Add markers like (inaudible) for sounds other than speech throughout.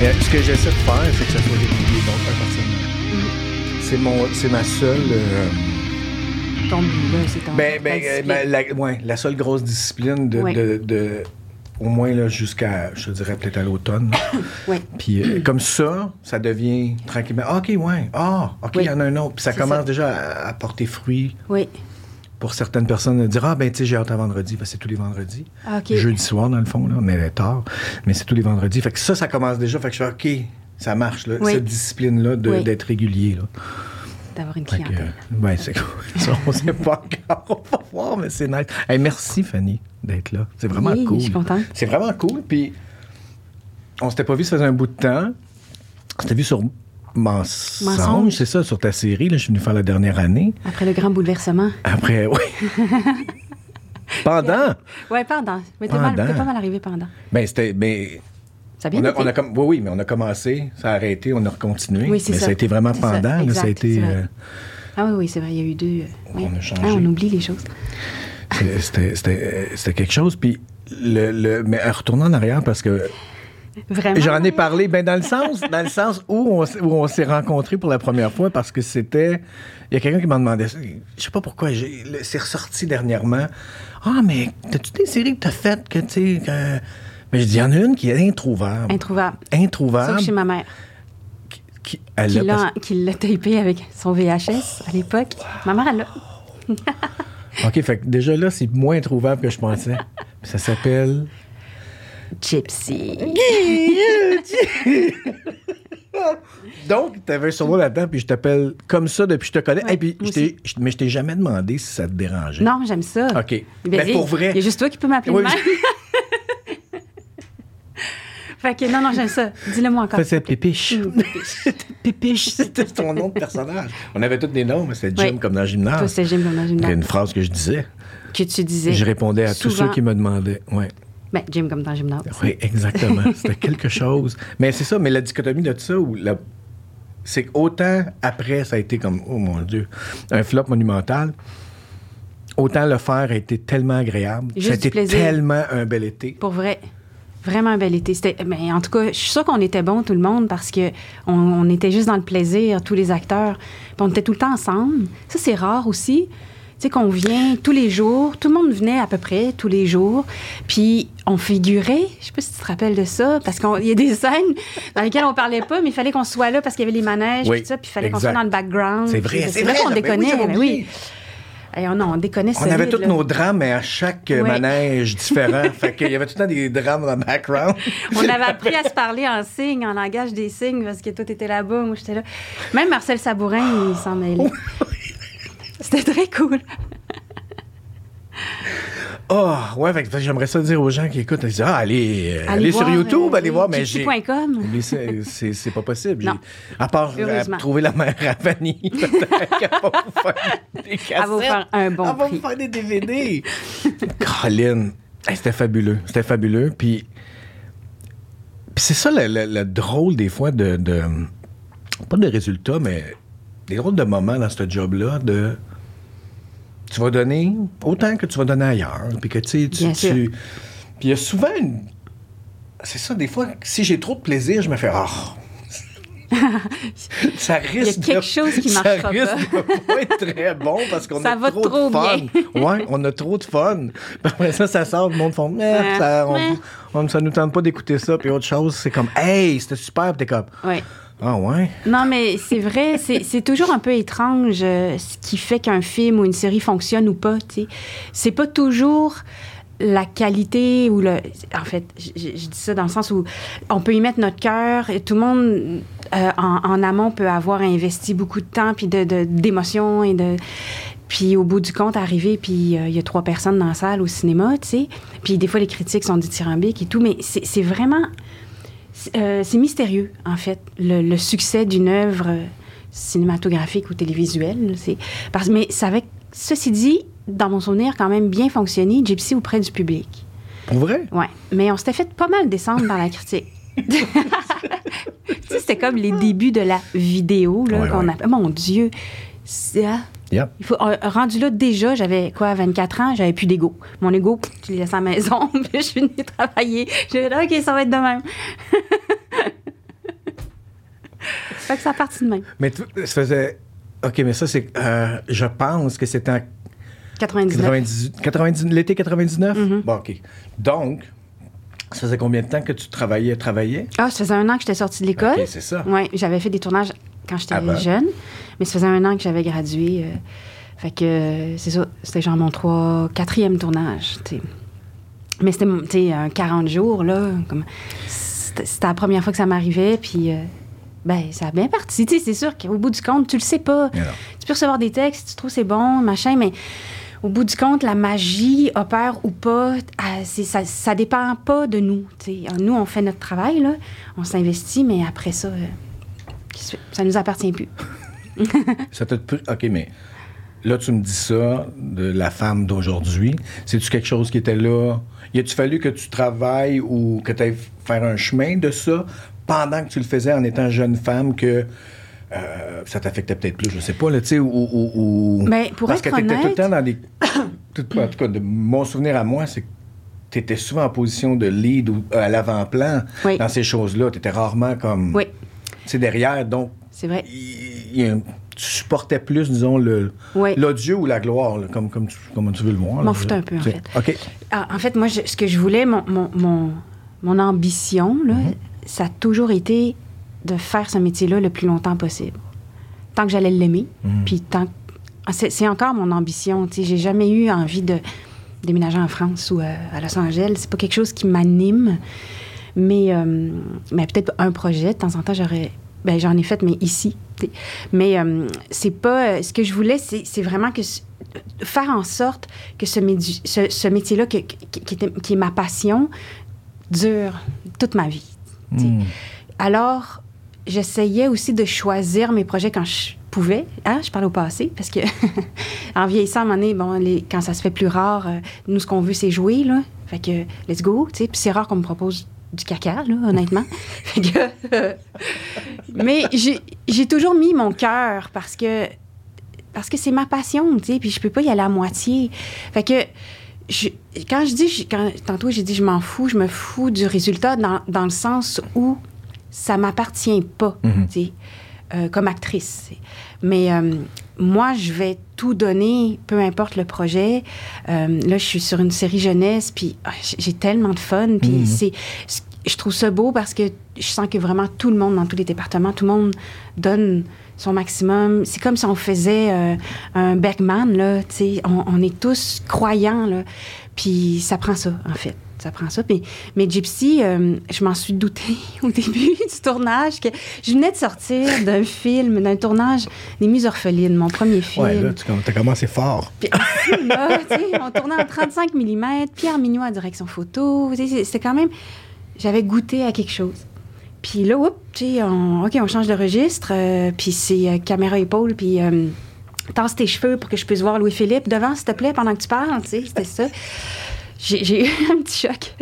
Mais ce que j'essaie de faire, c'est que ça soit régulier, donc pas personnellement. C'est mon, c'est ma seule. euh, Ton but, là, c'est ton. ben, ben, ta ben, la, ouais, la seule grosse discipline de, de, de- au moins là, jusqu'à, je dirais peut-être à l'automne. (coughs) Oui. Puis euh, comme ça, ça devient tranquillement. Ah, ok, ouais. Ah, ok, il Oui. y en a un autre. Puis ça C'est commence ça. déjà à, à porter fruit Oui. Pour certaines personnes. de dire ah ben tu sais j'ai hâte à vendredi parce que c'est tous les vendredis. Ah. Jeudi soir dans le fond là, on est tard, mais c'est tous les vendredis. Fait que ça, ça commence déjà. Fait que je fais ok, ça marche là, Oui. cette discipline là Oui. d'être régulier là. D'avoir une clientèle. euh, ben, c'est cool. (laughs) On sait pas encore. On va voir, mais c'est nice. Hey, merci, Fanny, d'être là. C'est vraiment Oui, cool. je suis contente. C'est vraiment cool. Puis, on s'était pas vu, ça faisait un bout de temps. On s'était vu sur Mensonge, Mensonge. c'est ça, sur ta série. Là, je suis venu faire la dernière année. Après le grand bouleversement. Après, oui. (laughs) Pendant. Oui, pendant. Mais t'es mal- Pendant. t'es pas mal arrivé pendant. Ben, c'était. Ben, Ça a bien on a, été. on a comme, oui, oui, mais on a commencé, ça a arrêté, on a recontinué. Oui, c'est mais ça. ça a été vraiment C'est ça, pendant. là, ça a été. euh, Ah oui, oui, c'est vrai, il y a eu deux. euh, oui. On a changé. Ah, on oublie les choses. C'était c'était- c'était quelque chose. Puis, le, le- mais en retournant en arrière, parce que Vraiment? j'en ai parlé, ben dans le sens, dans le sens où on, s- où on s'est rencontrés pour la première fois, parce que c'était. Il y a quelqu'un qui m'a demandé. Je sais pas pourquoi, c'est ressorti dernièrement. Ah, mais t'as-tu des séries que t'as faites que, tu sais. que- Mais je dis, il y en a une qui est introuvable. Introuvable. Introuvable. Sauf chez ma mère, qui, elle qui l'a- l'a, qui l'a tapé avec son VHS à l'époque. Ma mère, elle l'a. OK, fait que déjà là, c'est moins introuvable que je pensais. Ça s'appelle. Gypsy. (laughs) Donc, tu avais un surnom là-dedans, puis je t'appelle comme ça depuis que je te connais. Ouais, puis, je mais je t'ai jamais demandé si ça te dérangeait. Non, j'aime ça. OK. Ben, Ben, pour vrai. Il y a juste toi qui peux m'appeler Oui, même. (laughs) fait que non, non, j'aime ça. Dis-le moi encore. C'est Pépiche. Mm. Pépiche, c'était ton nom de personnage. On avait tous des noms, mais c'était Jim comme dans le gymnase. Toi, c'est Jim comme dans une Il y a gymnase. une phrase que je disais. Que tu disais. Je répondais à tous ceux qui me demandaient. Ouais. Ben, Jim comme dans le gymnase. Oui, exactement. C'était quelque chose. Mais c'est ça, mais la dichotomie de ça, où la- c'est qu'autant après, ça a été comme, oh mon Dieu, un flop monumental, autant le faire a été tellement agréable. Juste ça a du été plaisir. tellement un bel été. Pour vrai. Vraiment un bel été. C'était, mais en tout cas, je suis sûre qu'on était bons, tout le monde, parce que on, on était juste dans le plaisir, tous les acteurs. Puis on était tout le temps ensemble. Ça, c'est rare aussi. Tu sais, qu'on vient tous les jours. Tout le monde venait à peu près tous les jours. Puis on figurait. Je sais pas si tu te rappelles de ça, parce qu'il y a des scènes dans lesquelles on parlait pas, mais il fallait qu'on soit là parce qu'il y avait les manèges, Oui, puis tout ça, puis il fallait qu'on soit dans le background. C'est vrai, c'est vrai, qu'on déconnait. oui, mais oui. Et on, non, on déconnait On avait tous là. nos drames, mais à chaque euh, manège différent. (laughs) fait qu'il y avait tout le temps des drames dans le background. On avait appris à se parler en signes, en langage des signes, parce que toi, t'étais là-bas, moi, j'étais là. Même Marcel Sabourin, il s'en mêlait. C'était très cool. Oh, ouais, j'aimerais ça dire aux gens qui écoutent, ils disent, ah, allez, euh, allez, sur YouTube, euh, allez voir, mais j'ai... (laughs) c'est- pas possible. Non. À part euh, trouver la mère à Vanille, (laughs) peut-être qu'elle va vous faire des cassettes. (laughs) Elle va vous faire un bon Elle va prix. vous faire des DVD. Colin, hey, c'était fabuleux. C'était fabuleux. Puis, puis c'est ça le, le- le drôle des fois de, de- Pas de résultats, mais des drôles de moments dans ce job-là de... Tu vas donner autant que tu vas donner ailleurs. Puis que, tu tu... Puis il y a souvent une... C'est ça, des fois, si j'ai trop de plaisir, je me fais... Ah, (laughs) ça risque quelque de- chose qui (laughs) ça marchera risque de pas être très bon parce qu'on a va trop, trop de fun. (laughs) ouais, on a trop de fun. Puis après ça, ça sort, le monde font, ça, on, Ouais. on- ça nous tente pas d'écouter ça. Puis autre chose, c'est comme, hey, c'était super. Puis t'es comme, Oui. Ah ouais? Non, mais c'est vrai, c'est toujours un peu étrange euh, ce qui fait qu'un film ou une série fonctionne ou pas, tu sais. C'est pas toujours la qualité ou le... En fait, je, dis ça dans le sens où on peut y mettre notre cœur tout le monde euh, en, amont peut avoir investi beaucoup de temps puis de- de- d'émotions et de... Puis au bout du compte, arriver, puis euh, il y a trois personnes dans la salle au cinéma, tu sais. Puis des fois, les critiques sont dithyrambiques et tout, mais c'est vraiment... C'est euh, c'est mystérieux, en fait, le, le succès d'une œuvre cinématographique ou télévisuelle. Parce mais ça avait, ceci dit, dans mon souvenir, quand même bien fonctionné, Gypsy auprès du public. Pour vrai? Ouais, mais on s'était fait pas mal descendre dans la critique. (laughs) tu sais, c'était comme les débuts de la vidéo là Ouais, qu'on ouais. appelle. Mon Dieu, ah, Yep. il faut, euh, rendu là, déjà, j'avais quoi, 24 ans, j'avais plus d'ego. Mon ego, tu le laisses à la maison, (laughs) puis je suis venue travailler. J'ai dit, OK, ça va être de même. (laughs) fait que ça a parti de même. Mais tu ça faisait. OK, mais ça, c'est. euh, je pense que c'était en 99. 98 90 l'été 99? Mm-hmm. Bon, OK. Donc, ça faisait combien de temps que tu travaillais, travaillais? Ah, ça faisait un an que j'étais sortie de l'école. OK, c'est ça. Oui, j'avais fait des tournages quand j'étais Avant. jeune, mais ça faisait un an que j'avais gradué. euh, fait que c'est ça, c'était genre mon trois, quatrième tournage. Mais c'était, un 40 jours, là. C'était, la première fois que ça m'arrivait, puis. euh, ben, ça a bien parti. C'est sûr qu'au bout du compte, tu le sais pas. Tu peux recevoir des textes, tu trouves c'est bon, machin, mais au bout du compte, la magie opère ou pas, ah, ça, ça dépend pas de nous. Nous, on fait notre travail, là, on s'investit, mais après ça, euh, ça nous appartient plus. (laughs) Ça t'a pris- OK, mais là, tu me dis ça de la femme d'aujourd'hui. C'est-tu quelque chose qui était là? Y a-tu fallu que tu travailles ou que tu ailles faire un chemin de ça pendant que tu le faisais en étant jeune femme que euh, ça t'affectait peut-être plus, je sais pas, là, tu sais, ou, ou- ou- Mais pour Parce être que t'étais tout le honnête- temps dans des... (coughs) en tout cas, de mon souvenir à moi, c'est que tu étais souvent en position de lead ou euh, à l'avant-plan Oui. dans ces choses-là. Tu étais rarement comme... Oui, Tu sais, derrière, donc c'est vrai. il- il tu supportais plus, disons, le, Oui. l'odieux ou la gloire, là, comme, comme, tu, comme tu veux le voir. M'en foutais un peu, en fait. OK. Ah, en fait, moi, je- ce que je voulais, mon, mon, mon, mon ambition, là, Mhm. ça a toujours été de faire ce métier-là le plus longtemps possible. Tant que j'allais l'aimer, Mhm. puis tant que- ah, c'est, c'est encore mon ambition. Tu j'ai jamais eu envie de déménager en France ou euh, à Los Angeles. C'est pas quelque chose qui m'anime. Mais, euh, mais peut-être un projet, de temps en temps, j'aurais. Ben, j'en ai fait, mais ici. Mais euh, c'est pas. euh, Ce que je voulais, c'est, c'est vraiment que faire en sorte que ce, ce, ce métier-là, qui, qui est ma passion, dure toute ma vie. Hmm. Alors, j'essayais aussi de choisir mes projets quand je pouvais. Hein, je parle au passé, parce que (laughs) en vieillissant, à un moment donné, bon, les- quand ça se fait plus rare, euh, nous, ce qu'on veut, c'est jouer, là. Fait que, let's go. Puis c'est rare qu'on me propose du caca, là, honnêtement. (laughs) Euh, mais j'ai toujours mis mon cœur parce que parce que c'est ma passion, tu sais, puis je peux pas y aller à moitié. Fait que je- quand je dis, je- quand, tantôt j'ai dit je m'en fous, je me fous du résultat dans, dans le sens où ça m'appartient pas, Mhm. tu sais, euh, comme actrice. Mais euh, moi, je vais tout donner, peu importe le projet. Euh, là, je suis sur une série jeunesse, puis ah, j'ai- tellement de fun, puis Mhm. c'est- je trouve ça beau parce que je sens que vraiment tout le monde dans tous les départements, tout le monde donne son maximum. C'est comme si on faisait euh, un Bergman, là, tu sais. On, on est tous croyants, là. Puis ça prend ça, en fait. Ça prend ça. Mais, mais Gypsy, euh, je m'en suis doutée (laughs) au début du tournage que je venais de sortir d'un (laughs) film, d'un tournage des Muses orphelines, mon premier film. Ouais, là, tu as commencé fort. Puis tu sais, on tournait en 35 mm, Pierre Mignot à direction photo. C'était quand même... J'avais goûté à quelque chose. Puis là, oups, tu sais, on, OK, on change de registre. euh, puis c'est euh, caméra épaule, puis... tasse tes cheveux pour que je puisse voir Louis-Philippe devant, s'il te plaît, pendant que tu parles, tu sais, c'était ça. J'ai eu un petit choc.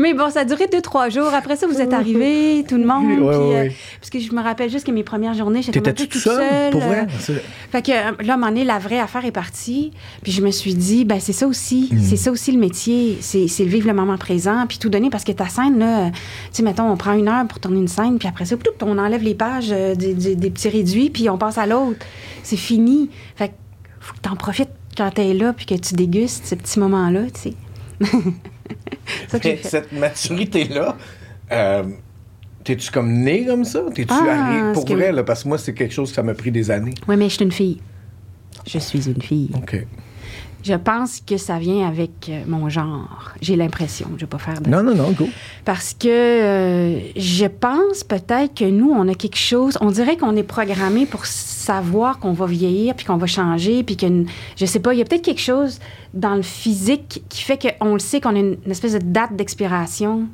Mais bon, ça a duré deux, trois jours. Après ça, vous êtes arrivés, tout le monde. Puis, ouais, euh, parce que je me rappelle juste que mes premières journées, j'étais un peu seul, pour euh, vrai? C'est- fait que euh, là, à un moment donné, la vraie affaire est partie. Puis je me suis dit, ben c'est ça aussi. Mm. C'est ça aussi le métier. C'est vivre le moment présent, puis tout donner. Parce que ta scène, là, euh, tu sais, mettons, on prend une heure pour tourner une scène, puis après ça, ploup, on enlève les pages euh, des, des- des petits réduits, puis on passe à l'autre. C'est fini. Fait que faut que t'en profites quand là, puis que tu dégustes ce petit moment-là, tu sais. (laughs) Cette maturité-là, euh, t'es-tu comme né comme ça? T'es-tu Ah, arrivé pour que- vrai? Là, parce que moi, c'est quelque chose que ça m'a pris des années. Oui, mais je suis une fille. Je suis une fille. OK. Je pense que ça vient avec euh, mon genre. J'ai l'impression. Je vais pas faire de Non, non, non, go. Parce que euh, je pense peut-être que nous, on a quelque chose. On dirait qu'on est programmé pour savoir qu'on va vieillir, puis qu'on va changer, puis que, je sais pas, il y a peut-être quelque chose dans le physique qui fait qu'on le sait qu'on a une, une espèce de date d'expiration.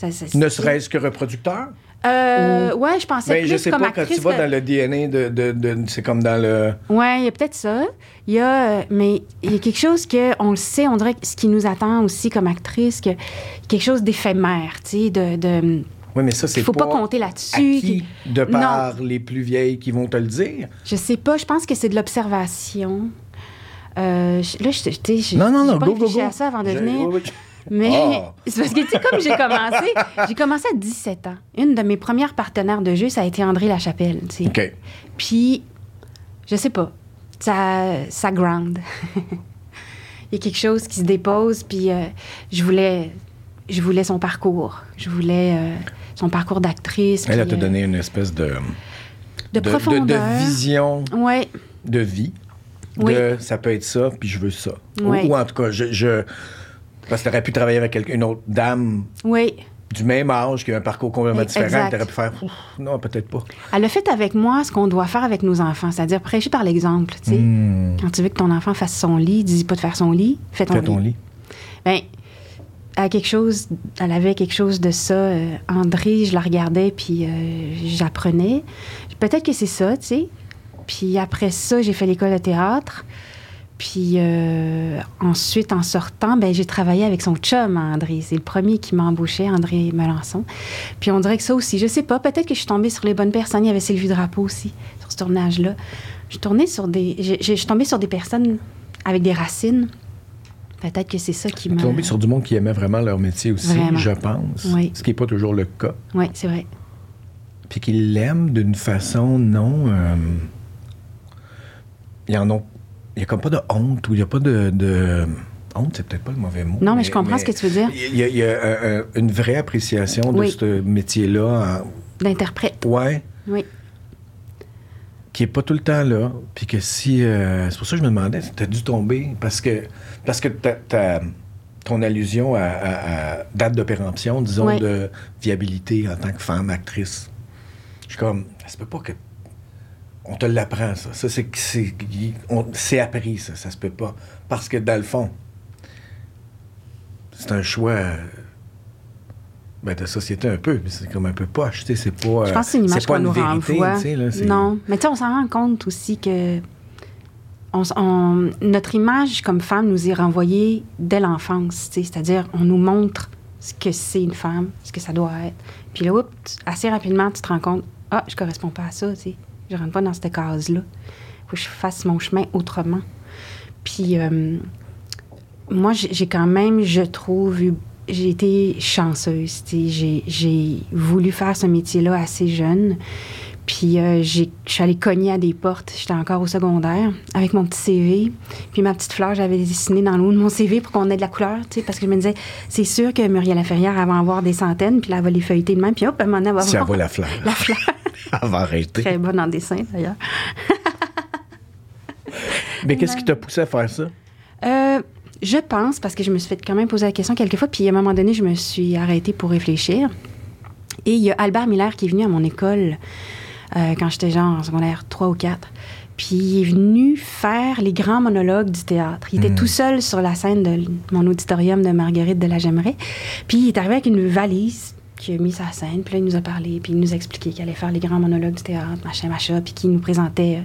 Ça- ça- Ne serait-ce que reproducteur? Euh, ouais, je pensais Mais plus Ben, je sais comme pas, quand tu vas que- dans le DNA de. de- de- c'est comme dans le. Ouais, il y a peut-être ça. Il y a, euh, mais il y a quelque chose que on le sait, on dirait ce qui nous attend aussi comme actrice, que quelque chose d'éphémère, tu sais, de, de Oui, mais ça, c'est il faut pas, compter là-dessus. de Non. par les plus vieilles qui vont te le dire? Je sais pas, je pense que c'est de l'observation. Euh, je- là, je, sais, je- Non, non, non, go, go, go. à ça avant de Je- venir. oui, oui. Mais Ah. c'est parce que, tu sais, comme j'ai commencé, j'ai commencé à 17 ans. Une de mes premières partenaires de jeu, ça a été André Lachapelle, tu sais. OK. Puis, je sais pas, ça, ça ground. (laughs) Il y a quelque chose qui se dépose, puis euh, je voulais je voulais son parcours. Je voulais euh, son parcours d'actrice. Elle a te euh, donné une espèce de, de, de, profondeur. de vision Ouais, de vie. Oui. De ça peut être ça, puis je veux ça. Ou- en tout cas, je. je parce que tu aurais pu travailler avec une autre dame oui. du même âge qui a un parcours complètement différent. Tu aurais pu faire. Non, peut-être pas. Elle a fait avec moi ce qu'on doit faire avec nos enfants, c'est-à-dire prêcher par l'exemple. tu sais. Hmm. Quand tu veux que ton enfant fasse son lit, dis pas de faire son lit, fais ton Fais lit. ton lit. Ben, elle, a quelque chose, elle avait quelque chose de ça. euh, André, je la regardais, puis euh, j'apprenais. Peut-être que c'est ça, tu sais. Puis après ça, j'ai fait l'école de théâtre. Puis euh, ensuite, en sortant, ben, j'ai travaillé avec son chum, André. C'est le premier qui m'a embauché, André Melançon. Puis on dirait que ça aussi, je sais pas, peut-être que je suis tombée sur les bonnes personnes. Il y avait Sylvie Drapeau aussi, sur ce tournage-là. Je suis tournée sur des... Je suis tombée sur des personnes avec des racines. Peut-être que c'est ça qui m'a... es tombé sur du monde qui aimait vraiment leur métier aussi, Vraiment. je pense. Oui. Ce qui n'est pas toujours le cas. Oui, c'est vrai. Puis qu'ils l'aiment d'une façon non. euh, Il y en a. Il y a comme pas de honte ou il n'y a pas de. de- Honte, c'est peut-être pas le mauvais mot. Non, mais je comprends ce que tu veux dire. Il y a, y a, euh, euh, une vraie appréciation de Oui. ce métier-là. D'interprète. en- Ouais. Oui. qui est pas tout le temps là, puis que si... euh, c'est pour ça que je me demandais, si t'as dû tomber, parce que, parce que ta- ta- ton allusion à, à- à date de péremption, disons, Oui. de viabilité en tant que femme actrice, je suis comme, ça se peut pas que... On te l'apprend, ça. Ça, c'est... C'est on- c'est appris, ça. Ça se peut pas. Parce que, dans le fond, c'est un choix... euh, Ben, de société un peu, mais c'est comme un peu poche, tu sais, c'est pas... Je pense que c'est une image pas qu'on nous vérité, là, c'est- non, mais tu sais, on s'en rend compte aussi que on s- on- notre image comme femme nous est renvoyée dès l'enfance, tu sais, c'est-à-dire on nous montre ce que c'est une femme, ce que ça doit être. Puis là, oups, assez rapidement, tu te rends compte, ah, je corresponds pas à ça, tu sais, je rentre pas dans cette case-là. Faut que je fasse mon chemin autrement. Puis euh, moi, j'ai quand même, je trouve, eu- j'ai été chanceuse. J'ai- voulu faire ce métier-là assez jeune. Puis euh, je suis allée cogner à des portes. J'étais encore au secondaire avec mon petit CV. Puis ma petite fleur, j'avais dessiné dans le haut de mon CV pour qu'on ait de la couleur, parce que je me disais, c'est sûr que Muriel Laferrière, elle va en avoir des centaines, puis là, elle va les feuilleter de même, puis hop, à un moment donné, elle va Si elle avoir voit la fleur, la fleur. (laughs) elle va arrêter. Très bonne en dessin, d'ailleurs. (laughs) Mais qu'est-ce qui t'a poussé à faire ça? Euh, je pense, parce que je me suis fait quand même poser la question quelques fois, puis à un moment donné, je me suis arrêtée pour réfléchir. Et il y a Albert Miller qui est venu à mon école euh, quand j'étais genre en secondaire 3 ou 4. Puis il est venu faire les grands monologues du théâtre. Il était tout seul sur la scène de mon auditorium de Marguerite de la Gemeraie. Puis il est arrivé avec une valise qui a mis sa scène. Puis là, il nous a parlé, puis il nous a expliqué qu'il allait faire les grands monologues du théâtre, machin, machin, puis qu'il nous présentait euh,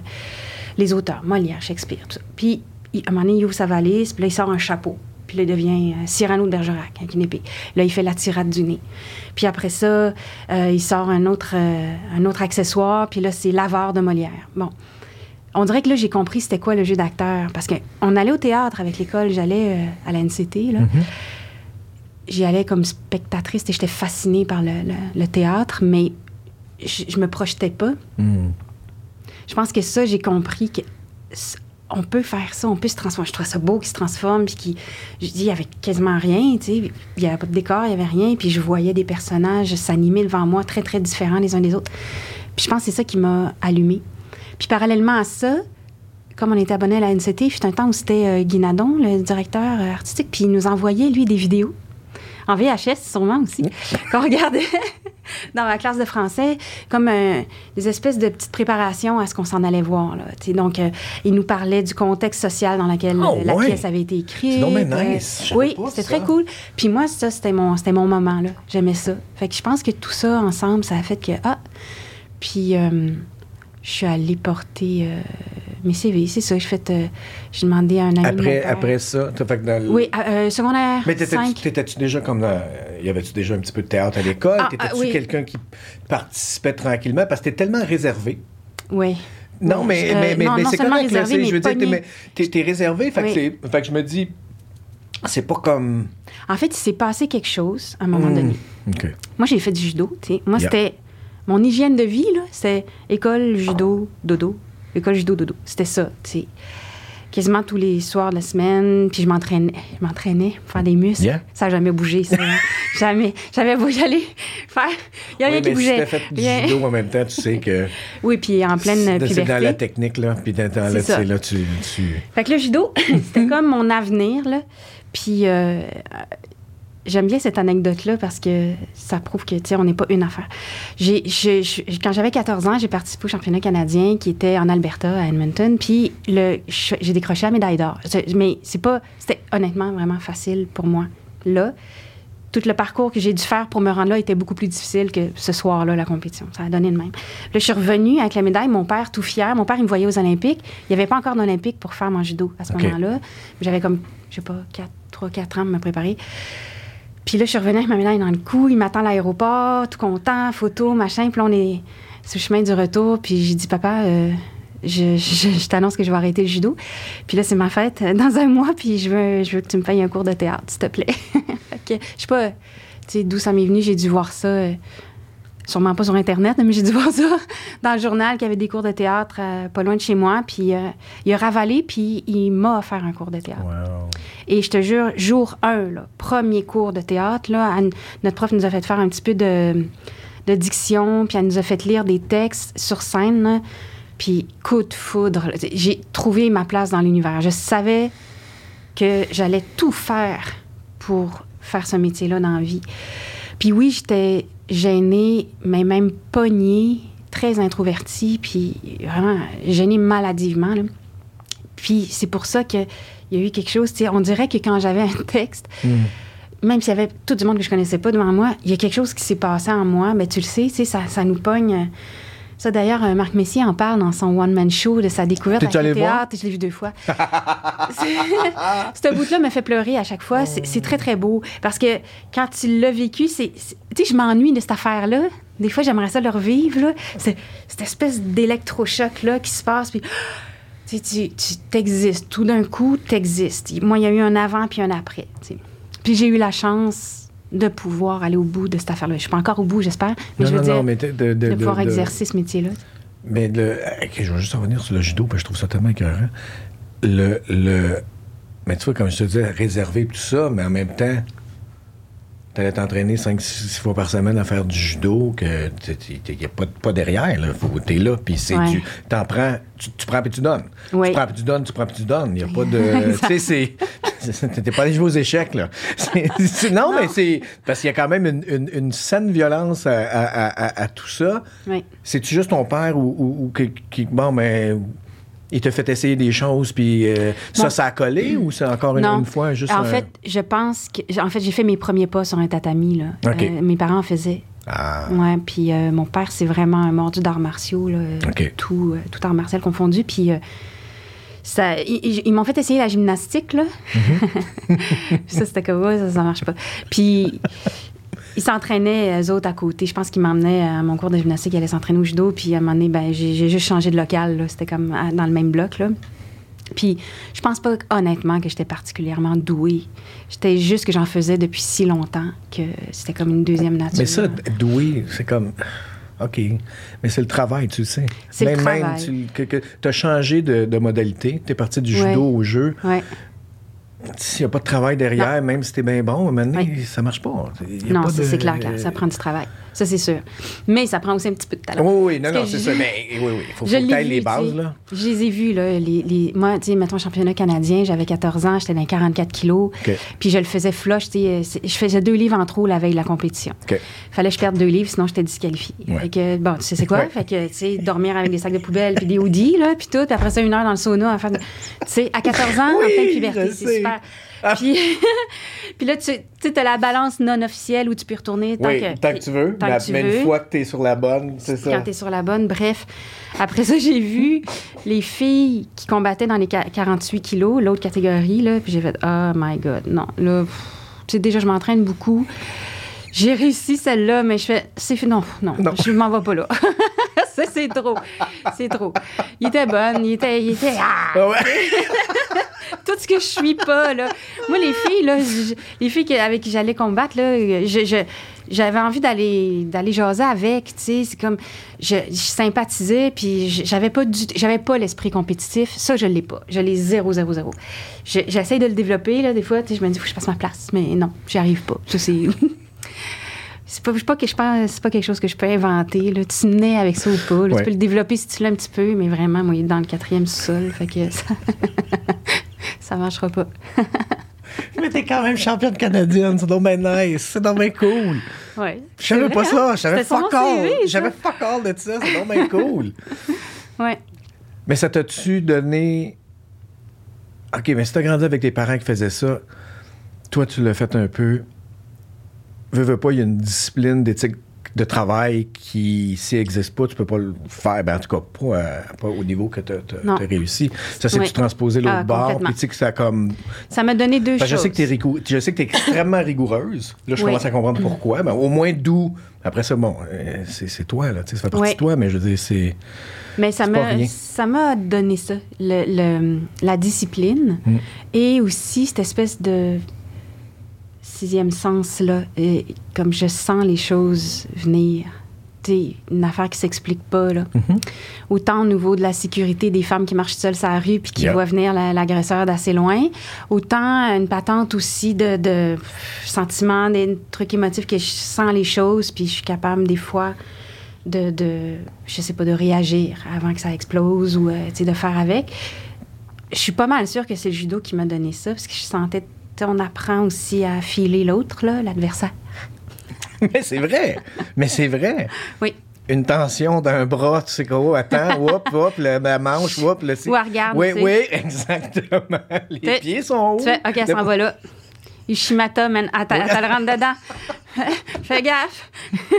les auteurs, Molière, Shakespeare, tout ça. Puis il- à un moment donné, il ouvre sa valise, puis là, il sort un chapeau. Puis là, il devient euh, Cyrano de Bergerac avec une épée. Là, il fait la tirade du nez. Puis après ça, euh, il sort un autre, un autre accessoire, puis là, c'est l'avare de Molière. Bon. On dirait que là, j'ai compris c'était quoi le jeu d'acteur. Parce qu'on allait au théâtre avec l'école, j'allais à la NCT, là. J'y allais comme spectatrice et j'étais fascinée par le, le- le théâtre, mais je, je me projetais pas. Hmm. Je pense que ça, j'ai compris que on peut faire ça, on peut se transformer. Je trouve ça beau qui se transforme, puis qui, je dis, il y avait quasiment rien, tu sais. Il n'y avait pas de décor, il n'y avait rien, puis je voyais des personnages s'animer devant moi, très, très différents les uns des autres. Puis je pense que c'est ça qui m'a allumée. Puis parallèlement à ça, comme on était abonné à la NCT, il fut un temps où c'était euh, Guy Nadon, le directeur euh, artistique, puis il nous envoyait, lui, des vidéos. En VHS, sûrement aussi, qu'on regardait (laughs) dans ma classe de français, comme euh, des espèces de petites préparations à ce qu'on s'en allait voir. Là, donc, euh, il nous parlait du contexte social dans lequel Oh, euh, la ouais. pièce avait été écrite. C'est euh, nice. Oui, c'était très cool. Puis moi, ça, c'était mon, c'était mon moment. là. J'aimais ça. Fait que je pense que tout ça ensemble, ça a fait que... Ah! Puis je suis allée porter euh, mes CV, c'est ça. J'ai fait... euh, j'ai demandé à un ami... Après, après ça, t'as fait que dans le- Oui, euh, secondaire Mais t'étais-tu 5. t'étais-tu déjà comme dans... Y avait-tu déjà un petit peu de théâtre à l'école? Ah, T'étais-tu ah, oui. quelqu'un qui participait tranquillement? Parce que t'es tellement réservé. Oui. Non, Oui, mais, euh, mais, mais, non, mais non c'est correct. là, réservé, c'est- mais je veux dire, t'es, t'es- réservé. Fait, que Oui. fait que je me dis, c'est pas comme. En fait, il s'est passé quelque chose à un moment Hmm. donné. Moi, j'ai fait du judo. tu sais. Moi, Yeah. c'était mon hygiène de vie, là, c'est école, judo, dodo. École, judo, dodo. C'était ça, tu sais. Quasiment tous les soirs de la semaine, puis je m'entraînais, je m'entraînais pour faire des muscles. Yeah. Ça n'a jamais bougé, ça. (laughs) jamais. J'avais beau y aller faire. Il n'y a rien Oui, qui mais si bougeait. t'as fait du judo en même temps, tu sais que. Oui, puis en pleine c'est puberté. dans la technique, là. Puis dans, dans C'est là, là, tu. tu... Fait que le judo, (coughs) c'était (laughs) comme mon avenir, là. Puis euh, j'aime bien cette anecdote-là parce que ça prouve que, tu sais, on n'est pas une affaire. J'ai, je- je- quand j'avais 14 ans, j'ai participé au championnat canadien qui était en Alberta, à Edmonton. Puis le, j'ai décroché la médaille d'or. Mais c'est pas... C'était honnêtement vraiment facile pour moi. Là, tout le parcours que j'ai dû faire pour me rendre là était beaucoup plus difficile que ce soir-là, la compétition. Ça a donné de même. Là, je suis revenue avec la médaille, mon père tout fier. Mon père, il me voyait aux Olympiques. Il n'y avait pas encore d'Olympiques pour faire mon judo à ce moment-là. J'avais comme, je sais pas, 3-4 ans pour me préparer. Puis là, je suis revenue avec ma médaille dans le cou. Il m'attend à l'aéroport, tout content, photo, machin. Puis là, on est sur le chemin du retour. Puis j'ai dit, papa, euh, je, t'annonce que je vais arrêter le judo. Puis là, c'est ma fête (laughs) dans un mois. Puis je veux, je veux que tu me payes un cours de théâtre, s'il te plaît. (laughs) Fait que, je sais pas, tu sais, d'où ça m'est venu. J'ai dû voir ça. euh, Sûrement pas sur Internet, mais j'ai dû (laughs) voir ça dans le journal qu'il y avait des cours de théâtre euh, pas loin de chez moi. Puis euh, il a ravalé, puis il m'a offert un cours de théâtre. Wow. Et je te jure, jour 1, là, premier cours de théâtre, là, notre prof nous a fait faire un petit peu de, de diction, puis elle nous a fait lire des textes sur scène. là. Puis coup de foudre, j'ai trouvé ma place dans l'univers. Je savais que j'allais tout faire pour faire ce métier-là dans la vie. Puis oui, j'étais gênée, mais même pognée, très introvertie, puis vraiment gênée maladivement. là. Puis c'est pour ça qu'il y a eu quelque chose. On dirait que quand j'avais un texte, même s'il y avait tout du monde que je connaissais pas devant moi, il y a quelque chose qui s'est passé en moi. Ben, tu le sais, ça, ça nous pogne. Ça, d'ailleurs, euh, Marc Messier en parle dans son one-man show de sa découverte allé le voir? théâtre. Je l'ai vu deux fois. (laughs) Ce bout-là me fait pleurer à chaque fois. C'est c'est très, très beau. Parce que quand tu l'as vécu, c'est. Tu sais, je m'ennuie de cette affaire-là. Des fois, j'aimerais ça le revivre. là. C'est cette espèce d'électrochoc-là qui se passe. Puis. Tu tu tu t'existes. Tout d'un coup, t'existes. Moi, il y a eu un avant puis un après. tu. Puis j'ai eu la chance de pouvoir aller au bout de cette affaire-là. Je suis pas encore au bout, j'espère. Mais Non, je veux non, dire, non, mais de, de, de, de de- pouvoir exercer ce métier-là. Mais le. je vais juste revenir sur le judo, parce que je trouve ça tellement écœurant. Le. le mais tu vois, comme je te disais, réservé tout ça, mais en même temps, t'allais t'entraîner 5-6 fois par semaine à faire du judo, que il n'y a pas, pas derrière, là. Faut, t'es là, puis c'est Ouais. du. T'en prends, tu, tu prends puis tu donnes. Oui. Tu prends puis tu donnes, tu prends puis tu donnes. Il n'y a pas de. (laughs) tu sais, c'est. T'es pas allé jouer aux échecs, là. (laughs) C'est- c'est- non, mais c'est. Parce qu'il y a quand même une, une, une saine violence à, à- à- à- à tout ça. Oui. C'est-tu juste ton père ou, ou- ou qui, qui- bon, mais il t'a fait essayer des choses, puis euh, ça, ça a collé ou c'est encore une, fois juste En un- fait, je pense que. En fait, j'ai fait mes premiers pas sur un tatami, là. Euh, mes parents en faisaient. Ah, Ouais, puis euh, mon père, c'est vraiment un mordu d'arts martiaux, là, tout, tout art martial confondu. Puis ça, ils, m'ont fait essayer la gymnastique, là. (laughs) ça, c'était comme, ouais, ça, ça marche pas. Puis ils s'entraînaient, eux autres, à côté. Je pense qu'ils m'emmenaient à mon cours de gymnastique, ils allaient s'entraîner au judo. Puis à un moment donné, ben, j'ai juste changé de local. C'était comme à- dans le même bloc, là. Puis je pense pas honnêtement que j'étais particulièrement douée. J'étais juste que j'en faisais depuis si longtemps que c'était comme une deuxième nature. Mais ça, doué, c'est comme. OK. Mais c'est le travail, tu le sais. C'est le même, même travail. tu que, as changé de, de modalité. Tu es parti du Ouais. judo au jeu. Ouais. S'il n'y a pas de travail derrière, même si tu es bien bon, maintenant, ça marche pas. Il y a Non, de- c'est clair, clair. Ça prend du travail. Ça, c'est sûr. Mais ça prend aussi un petit peu de talent. Oui, oui, non, Parce non, c'est ça. Mais oui, oui, il faut, faut que les bases, là. Je les ai vus, là. Les, les- moi, tu sais, mettons, championnat canadien, j'avais 14 ans, j'étais dans les 44 kilos. Puis je le faisais flush, tu sais. c'est- Je faisais deux livres en trop la veille de la compétition. OK. Fallait que je perde deux livres, sinon j'étais disqualifiée. Ouais. Fait que, bon, tu sais, c'est quoi? Ouais. Fait que, tu sais, dormir avec des sacs de poubelle, puis des hoodies, là, puis tout. Puis après ça, une heure dans le sauna de- Tu sais, à 14 ans, Oui, en pleine puberté, c'est super. Puis, (laughs) puis là, tu as la balance non officielle où tu peux retourner tant oui, que, tant que tu veux. tant mais que tu mais veux. une fois que tu es sur la bonne, c'est ça. quand tu es sur la bonne. Bref, après ça, j'ai vu les filles qui combattaient dans les qua- 48 kilos, l'autre catégorie, là, puis j'ai fait « Oh my God, non. » Là, tu sais, déjà, je m'entraîne beaucoup. J'ai réussi celle-là, mais je fais « C'est non, non, Non. je m'en vais pas là. (laughs) » Ça, c'est trop. C'est trop. Il était bonne, il était... Il était ah! Ah ouais. (laughs) tout ce que je suis pas, là. Moi, les filles, là, je- les filles avec qui j'allais combattre, là, je- j'avais envie d'aller d'aller jaser avec, tu sais. C'est comme, je, je sympathisais, puis j'avais pas du, j'avais pas l'esprit compétitif. Ça, je l'ai pas. Je l'ai zéro, zéro, zéro. Je- J'essaie de le développer, là, des fois, tu sais, je me dis, faut que je passe ma place, mais non, j'y arrive pas. Ça, c'est... C'est pas, pas que je pense, c'est pas quelque chose que je peux inventer. Là. Tu nais avec ça ou pas. là. Ouais. Tu peux le développer si tu l'as un petit peu, mais vraiment, moi, il est dans le quatrième sol. Fait que ça, (laughs) ça marchera pas. (laughs) Mais t'es quand même championne canadienne, c'est donc bien nice, c'est donc bien cool. Ouais. Je savais pas ça, hein? je savais sur fuck all. J'avais fuck all de ça, c'est donc bien cool. (laughs) Ouais. Mais ça t'a-tu donné. OK, mais si t'as grandi avec tes parents qui faisaient ça, toi, tu l'as fait un peu. Veux, veux pas, il y a une discipline d'éthique de travail qui, s'il n'existe pas, tu peux pas le faire. Ben, en tout cas, pas, euh, pas au niveau que tu as réussi. Ça, c'est Oui. que tu transposais l'autre Ah, bord. Puis tu sais que ça comme. Ça m'a donné deux que je choses. sais que rigou- je sais que t'es extrêmement rigoureuse. Là, je Oui. commence à comprendre pourquoi. Mais au moins d'où. Après ça, bon, euh, c'est toi, là. tu sais, Ça fait partie Oui. de toi, mais je veux dire, c'est. Mais ça m'a, rien. ça m'a donné ça, le, le- la discipline Mm. et aussi cette espèce de sixième sens-là, comme je sens les choses venir. Sais, une affaire qui s'explique pas, là. Mhm. Autant au niveau de la sécurité des femmes qui marchent seules sur la rue puis qui Yeah. voient venir la- l'agresseur d'assez loin, autant une patente aussi de, de sentiments, des trucs émotifs que je sens les choses puis je suis capable des fois de, de je sais pas, de réagir avant que ça explose ou, euh, de faire avec. Je suis pas mal sûre que c'est le judo qui m'a donné ça parce que je sentais, on apprend aussi à filer l'autre, là, l'adversaire. (laughs) Mais c'est vrai. Mais c'est vrai. Oui. Une tension d'un bras, tu sais quoi, oh, attends, (laughs) hop, hop, la manche, hop, le Ou regarde, Oui, oui, (laughs) exactement. Les pieds sont hauts. OK, elle s'en va là. Ishimata, man, te le rentre dedans. Fais gaffe.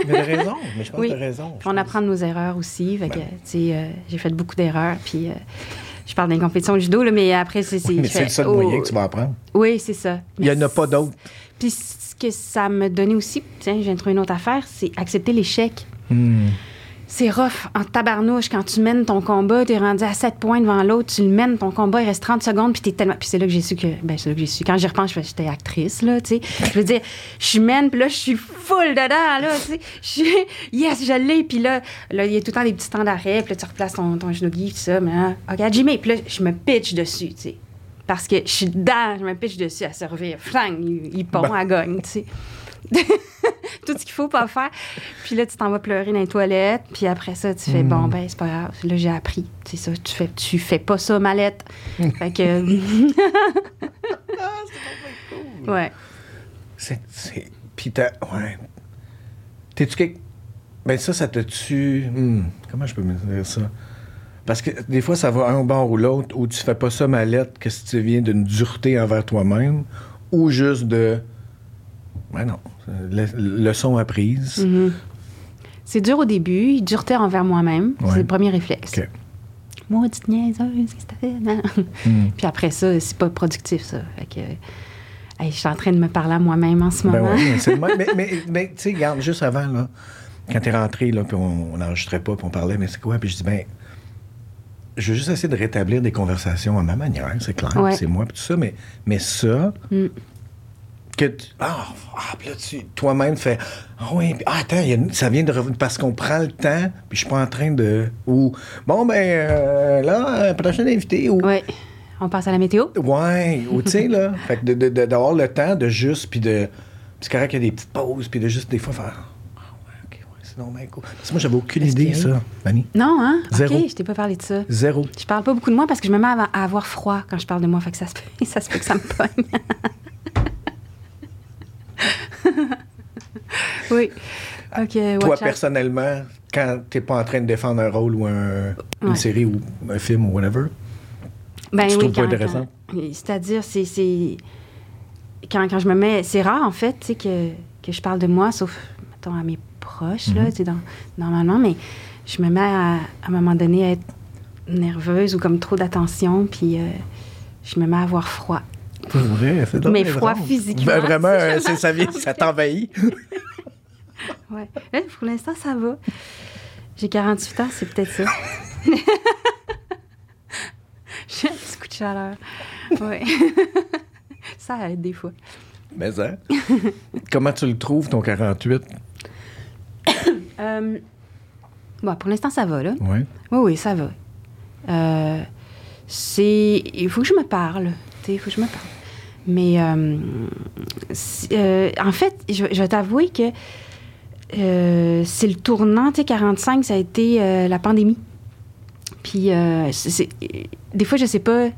Mais t'as raison, mais je pense Oui. que t'as raison. On apprend de nos erreurs aussi. Fait que, tu sais, euh, j'ai fait beaucoup d'erreurs. Puis euh, je parle d'une compétition de judo, là, mais après, c'est. Mais c'est le seul oh, moyen que tu vas apprendre. Oui, c'est ça. Il n'y en a pas d'autre. Puis ce que ça me donnait aussi, tiens, je viens de trouver une autre affaire, c'est accepter l'échec. Hmm. C'est rough en tabarnouche quand tu mènes ton combat, tu es rendu à 7 points devant l'autre, tu le mènes, ton combat, il reste 30 secondes, puis t'es tellement. Puis c'est là que j'ai su que. Ben, c'est là que j'ai su. Quand j'y repense, je fais, j'étais actrice, là, tu sais. Je veux dire, je mène, puis là, je suis full dedans, là, tu sais. Je suis. Yes, je l'ai, puis là, là, il y a tout le temps des petits temps d'arrêt, puis là, tu replaces ton, ton tout ça, mais hein, regarde, Jimmy, puis là, je me pitch dessus, tu sais. Parce que je suis dedans, je me pitch dessus à servir. Flang, il, il pond, elle gagne, tu sais. (laughs) tout ce qu'il faut pas faire. Puis là, tu t'en vas pleurer dans les toilettes. Puis après ça, tu fais, bon, ben, c'est pas grave. Là, j'ai appris. C'est ça, tu fais, tu fais pas ça, mallette. fait que... (laughs) ouais. C'est. c'est- Puis t'as. Ouais. T'es-tu quelque. Ben ça, ça te tue. Hmm, Comment je peux me dire ça? Parce que des fois, ça va un bord ou l'autre, où tu fais pas ça mallette, que si tu viens d'une dureté envers toi-même, ou juste de. Ben non. le- leçon apprise. Mhm. C'est dur au début, dureté envers moi-même. Ouais. C'est le premier réflexe. OK. Maudite niaiseuse, qu'est-ce que t'as fait? Non. Hmm. (laughs) Puis après ça, c'est pas productif, ça. Fait que... hey, je suis en train de me parler à moi-même en ce Ben moment. ouais, mais. (laughs) Mais, mais, mais, tu sais, regarde, juste avant, là, quand t'es rentré, là, puis on on n'enregistrait pas, puis on parlait, mais c'est quoi? Puis je dis, ben, je veux juste essayer de rétablir des conversations à ma manière, c'est clair, Ouais. c'est moi, puis tout ça, mais, mais ça, Mm. Que tu, ah, ah, puis là, tu, toi-même, fais, ah oui, puis, ah, attends, y a ça vient de revenir, parce qu'on prend le temps, puis je suis pas en train de, ou, bon, ben, euh, là, euh, prochain invité, ou, Ouais. On passe à la météo? Ouais, ou tu sais, là, (laughs) fait que de- d'avoir le temps de juste, puis de. C'est correct qu'il y a des petites pauses, puis de juste des fois faire. Ah ouais, ok, ouais, c'est normal, cool. Parce que moi, j'avais aucune idée, ça, Fanny. Non, hein? Zéro. OK, je t'ai pas parlé de ça. Zéro. Je parle pas beaucoup de moi parce que je me mets à, à avoir froid quand je parle de moi. Fait que ça se peut, (laughs) ça se peut que ça me pogne. (laughs) (laughs) oui. Toi, personnellement, quand t'es pas en train de défendre un rôle ou un- une Ouais. série ou un film ou whatever, Ben tu oui, trouves pas intéressant? C'est-à-dire, c'est... Quand, quand je me mets... C'est rare, en fait, tu que, que je parle de moi, sauf, mettons, à mes proches, Mhm. là, tu sais, dans- normalement, mais je me mets à, à un moment donné à être nerveuse ou comme trop d'attention, puis euh, je me mets à avoir froid. C'est vrai, c'est Mais froid drôle. physiquement, Ben, vraiment, euh, ça, vient, ça (laughs) t'envahit. Ouais. Là, pour l'instant, ça va. J'ai 48 ans, c'est peut-être ça. (laughs) J'ai un petit coup de chaleur. Ouais. (laughs) ça aide des fois. Mais ça. Comment tu le trouves, ton 48? (coughs) Euh, bon, pour l'instant, ça va, là. Oui. Oui, oui, ça va. Euh, c'est... Il faut que je me parle. Il faut que je me parle. Mais, euh, euh, en fait, je, je vais t'avouer que euh, c'est le tournant. Tu sais, 45, ça a été la pandémie. Puis, euh, c'est- des fois, je sais pas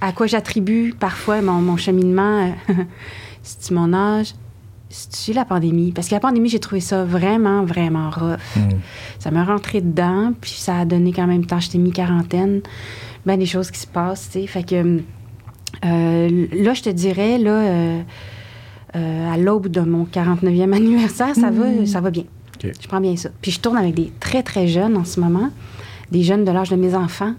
à quoi j'attribue parfois mon, mon cheminement. (laughs) C'est-tu mon âge? C'est-tu la pandémie? Parce que la pandémie, j'ai trouvé ça vraiment, vraiment rough. Ça m'a rentré dedans, puis ça a donné quand même temps, j'étais mi-quarantaine, ben des choses qui se passent, tu sais. Fait que euh, là, je te dirais, là, euh, euh, à l'aube de mon 49e (laughs) anniversaire, ça va, ça va bien. Je prends bien ça. Puis je tourne avec des très, très jeunes en ce moment, des jeunes de l'âge de mes enfants.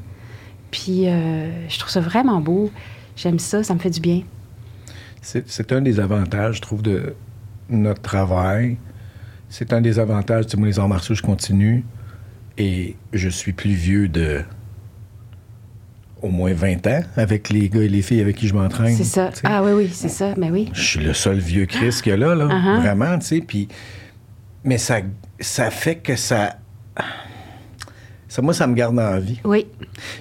Puis euh, je trouve ça vraiment beau. J'aime ça, ça me fait du bien. C'est c'est un des avantages, je trouve, de notre travail. C'est un des avantages. Tu sais, moi, les arts martiaux, je continue. Et je suis plus vieux de au moins 20 ans avec les gars et les filles avec qui je m'entraîne. C'est ça. Ah oui, oui, c'est ça. Ben oui. Je suis le seul vieux Chris qu'il y a là, là. Uh-huh. Vraiment, tu sais. Puis, mais ça, ça fait que ça, ça. Moi, ça me garde en vie. Oui.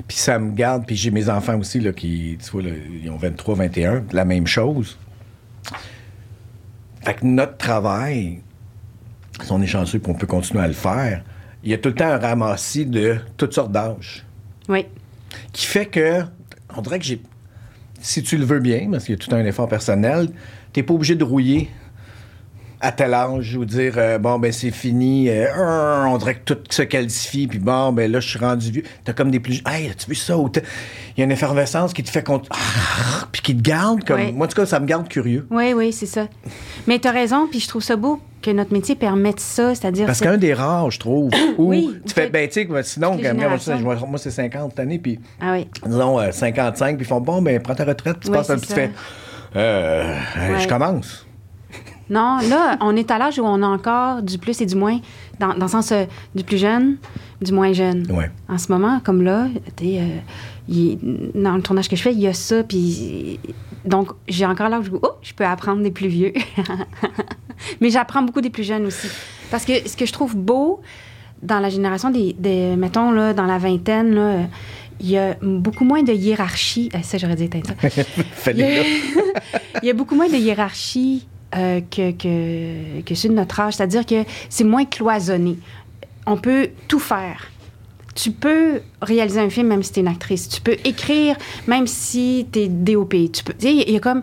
Puis ça me garde. Puis j'ai mes enfants aussi, là, qui, tu vois, là, ils ont 23, 21, la même chose. Fait que notre travail, si on est chanceux qu'on peut continuer à le faire, il y a tout le temps un ramassis de toutes sortes d'âges Oui. Qui fait que, on dirait que j'ai. Si tu le veux bien, parce qu'il y a tout un effort personnel, t'es pas obligé de rouiller à tel âge ou dire euh, bon ben c'est fini euh, on dirait que tout se calcifie puis bon ben là je suis rendu vieux t'as comme des plus hey as-tu vu ça? T'as- il y a une effervescence qui te fait compte Ah, puis qui te garde comme moi en tout cas ça me garde curieux Oui, oui, c'est ça. Mais tu as raison, puis je trouve ça beau que notre métier permette ça, c'est-à-dire... parce qu'un des rares je trouve (coughs) où Oui, tu fais ben tu sais sinon moi, générations. moi, moi, c'est 50 cette année puis Ah oui. disons euh, 55 puis ils font bon ben prends ta retraite puis tu passes un petit fait euh, euh, Ouais. je commence Non, là, on est à l'âge où on a encore du plus et du moins, dans, dans le sens euh, du plus jeune, du moins jeune. Ouais. En ce moment, comme là, euh, il dans le tournage que je fais, il y a ça, puis... Donc, j'ai encore l'âge où, oh, je peux apprendre des plus vieux. (laughs) Mais j'apprends beaucoup des plus jeunes aussi. Parce que ce que je trouve beau dans la génération des, des mettons, là, dans la vingtaine, là, euh, il y a beaucoup moins de hiérarchie. Ah, ça, j'aurais dû éteindre ça. Fallait Il y, a, (laughs) il y a beaucoup moins de hiérarchie euh, que, que, que ceux de notre âge. C'est-à-dire que c'est moins cloisonné. On peut tout faire. Tu peux réaliser un film même si tu es une actrice. Tu peux écrire même si tu es DOP. Tu peux, tu sais, il y a comme...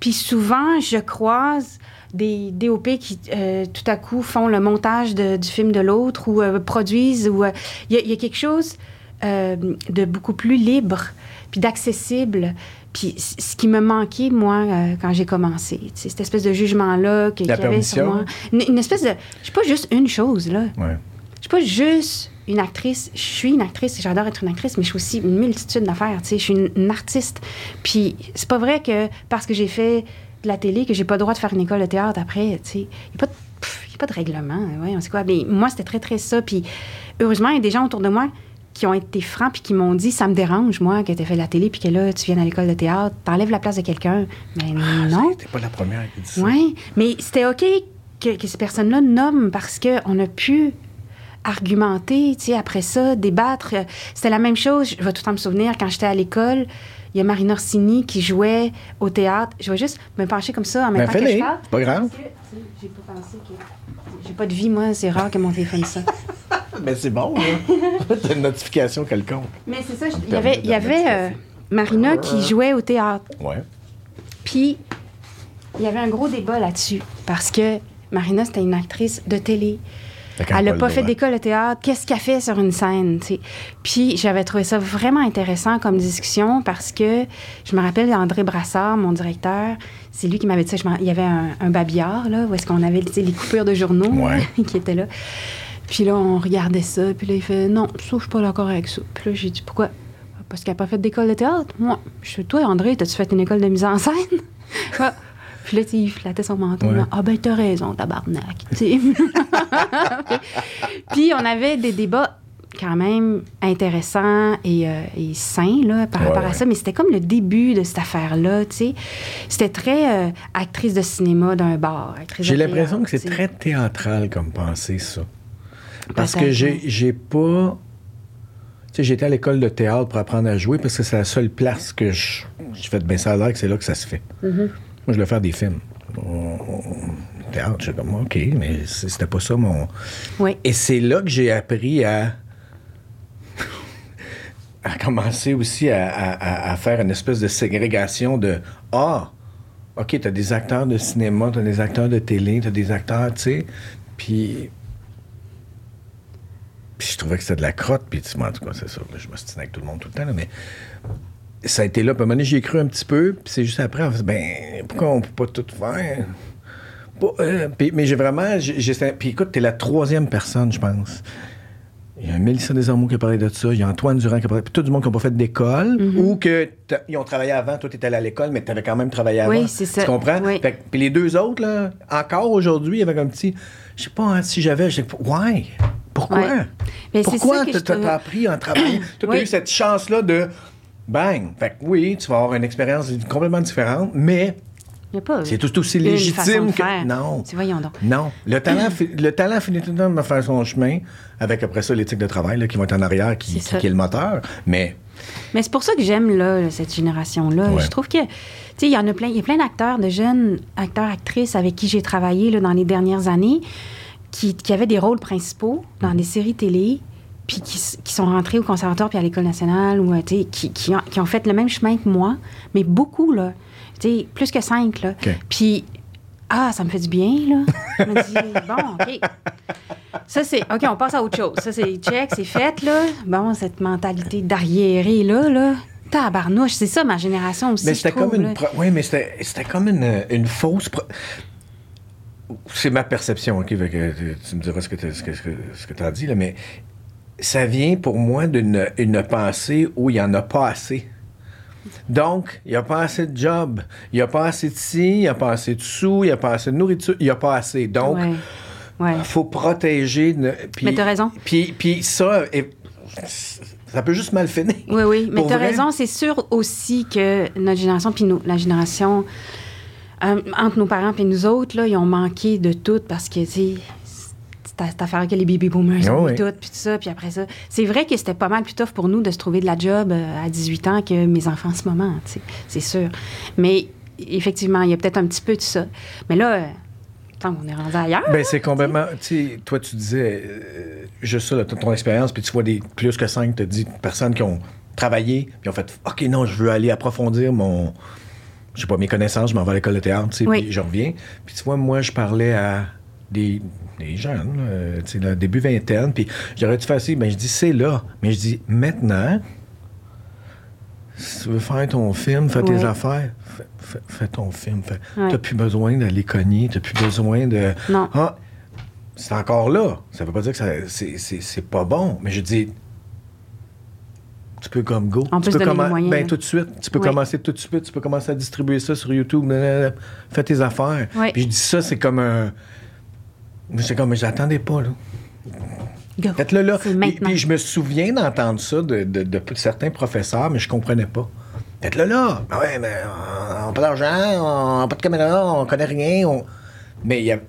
Puis souvent, je croise des DOP qui, euh, tout à coup, font le montage de- du film de l'autre ou euh, produisent. ou euh, Il y, a- il y a quelque chose de beaucoup plus libre puis d'accessible. Puis ce qui me manquait, moi, quand j'ai commencé, sais, cette espèce de jugement-là que- qu'il y avait sur moi. Une, une espèce de... Je suis pas juste une chose, là. Ouais. Je suis pas juste une actrice. Je suis une actrice, j'adore être une actrice, mais je suis aussi une multitude d'affaires. Tu sais, je suis une, une artiste. Puis c'est pas vrai que parce que j'ai fait de la télé que j'ai pas le droit de faire une école de théâtre après. Tu sais, il y a a pas de règlement. Ouais, on sait quoi. Mais moi, c'était très très ça. Puis heureusement, il y a des gens autour de moi qui ont été francs puis qui m'ont dit ça me dérange moi que tu fait de la télé puis que là tu viens à l'école de théâtre t'enlèves la place de quelqu'un mais non T'es pas la première qui dit ça. mais c'était OK que, que ces personnes-là nomment parce qu'on a pu argumenter, tu sais, après ça, débattre. C'était la même chose, je vais tout le temps me souvenir, quand j'étais à l'école, il y a Marina Orsini qui jouait au théâtre. Je vais juste me pencher comme ça en même Ben temps que je parle. c'est pas grave. J'ai pas pensé que... J'ai pas de vie, moi, c'est rare que mon téléphone sonne. (laughs) Mais c'est bon, là. T'as une notification quelconque. Mais c'est ça, je- il y avait, y avait euh, Marina qui jouait au théâtre. Ouais. Puis, il y avait un gros débat là-dessus. Parce que Marina, c'était une actrice de télé. Elle n'a pas fait d'école de théâtre. Qu'est-ce qu'elle fait sur une scène? Puis j'avais trouvé ça vraiment intéressant comme discussion parce que je me rappelle d'André Brassard, mon directeur. C'est lui qui m'avait dit ça. Il y avait un, un babillard, là, où est-ce qu'on avait les coupures de journaux Ouais. (laughs) qui étaient là. Puis là, on regardait ça. Puis là, il fait Non, ça, je suis pas d'accord avec ça. Puis là, j'ai dit Pourquoi? Parce qu'elle n'a pas fait d'école de théâtre? Moi, je suis Toi, André, t'as-tu fait une école de mise en scène? (laughs) Puis là, il flattait son menton. Ouais. Ah, ben, t'as raison, tabarnak. (laughs) Puis on avait des débats quand même intéressant et, euh, et sain là, par Ouais, rapport à ouais. ça, mais c'était comme le début de cette affaire-là, tu sais. C'était très euh, actrice de cinéma d'un bar, J'ai l'impression que c'est très théâtral comme pensée, ça. Parce que j'ai, pas. Tu sais, j'étais à l'école de théâtre pour apprendre à jouer parce que c'est la seule place que je. J'ai fait, ben ça a l'air que c'est là que ça se fait. Mm-hmm. Moi, je voulais faire des films. On- on- Théâtre, j'étais comme, OK, mais c'était pas ça mon. Oui. Et c'est là que j'ai appris à. à commencer aussi à, à- faire une espèce de ségrégation de Ah, OK, t'as des acteurs de cinéma, t'as des acteurs de télé, t'as des acteurs, tu sais. Puis. Puis je trouvais que c'était de la crotte, puis tu en tout cas, c'est ça. je me avec tout le monde tout le temps, là, mais ça a été là. Puis à un moment donné, j'y ai cru un petit peu, puis c'est juste après, on fait, ben, pourquoi on peut pas tout faire? Euh, puis- mais j'ai vraiment. j'ai- puis écoute, t'es la troisième personne, je pense. Il y a Mélissa Desormeaux qui a parlé de ça, il y a Antoine Durand qui a parlé, puis tout du monde qui n'a pas fait d'école, Mm-hmm. ou que t'as- ils ont travaillé avant, toi t'étais allé à l'école, mais t'avais quand même travaillé avant. Oui, c'est ça. Tu comprends? Oui. Fait que- puis les deux autres, là, encore aujourd'hui, avec un petit. Je sais pas hein, si j'avais. je Why? Pourquoi? Ouais. Mais c'est Pourquoi t'as trouve- appris en travaillant? (coughs) T'as Oui. eu cette chance-là de. Bang! Fait que oui, tu vas avoir une expérience complètement différente, mais c'est tout aussi légitime que. faire. Non. Tu voyons donc. Non. Le talent, fi- le talent finit tout le temps de faire son chemin, avec après ça l'éthique de travail là, qui va être en arrière, qui, est le moteur. Mais Mais c'est pour ça que j'aime là, cette génération-là. Ouais. Je trouve que, tu sais, il y en a plein, il y a plein d'acteurs, de jeunes acteurs, actrices avec qui j'ai travaillé là, dans les dernières années, qui, qui avaient des rôles principaux dans des séries télé, puis qui, qui sont rentrés au conservatoire puis à l'école nationale, ou euh, qui, qui ont, qui ont fait le même chemin que moi, mais beaucoup là, tu sais, plus que cinq là. Puis ah, ça me fait du bien, là. Je me dis, (laughs) bon, OK. Ça, c'est. OK, on passe à autre chose. Ça, c'est check, c'est fait, là. Bon, cette mentalité d'arriéré, là, là. Tabarnouche, c'est ça, ma génération aussi. Mais c'était comme une. pro- Oui, mais c'était comme une, une fausse. pro- C'est ma perception, OK? tu- me diras ce que tu as dit, là, mais ça vient pour moi d'une une pensée où il n'y en a pas assez. Donc, il n'y a pas assez de job, il n'y a pas assez de ci, il n'y a pas assez de sous, il n'y a pas assez de nourriture, il n'y a pas assez. Donc, Ouais. Ouais. il faut protéger. Mais t'as raison. Puis, puis ça, et- ça peut juste mal finir. Oui, oui. (laughs) Mais tu as vrai. raison, c'est sûr aussi que notre génération, puis nous, la génération euh, entre nos parents et nous autres, là, ils ont manqué de tout parce que, tu cette affaire que les baby boomers oui. eu tout, puis tout ça, puis après ça. C'est vrai que c'était pas mal plus tough pour nous de se trouver de la job euh, à 18 ans que mes enfants en ce moment, c'est sûr. Mais effectivement, il y a peut-être un petit peu de ça. Mais là, euh, attends, on est rendu ailleurs. Ben, c'est complètement. Tu sais, toi, tu disais euh, juste ça, ton, ton expérience, puis tu vois des plus que cinq, tu dit personnes qui ont travaillé, puis ont fait OK, non, je veux aller approfondir mon. Je sais pas, mes connaissances, je m'en vais à l'école de théâtre, tu sais, Oui. puis je reviens. Puis tu vois, moi, je parlais à des, des jeunes, là, euh, tu sais, début vingtaine, puis j'aurais dû faire ça, ben, je dis, c'est là. Mais je dis, maintenant, si tu veux faire ton film, fais tes affaires, fais, fais- fais ton film. Fais. Ouais. T'as plus besoin d'aller cogner, t'as plus besoin de. Non. Ah, c'est encore là. Ça veut pas dire que c'est, pas bon, mais je dis. Tu peux comme go. Tu peux moyens, Ben, tout de suite. Tu peux Oui. commencer tout de suite. Tu peux commencer à distribuer ça sur YouTube. Fais tes affaires. Oui. Puis je dis ça, c'est comme un. C'est comme, mais j'attendais pas, là. Faites-le là. Puis, puis je me souviens d'entendre ça de, de- de certains professeurs, mais je comprenais pas. Faites-le là. Ben ouais, mais on n'a pas d'argent, on n'a pas de caméra, on connaît rien. on- Mais il y a-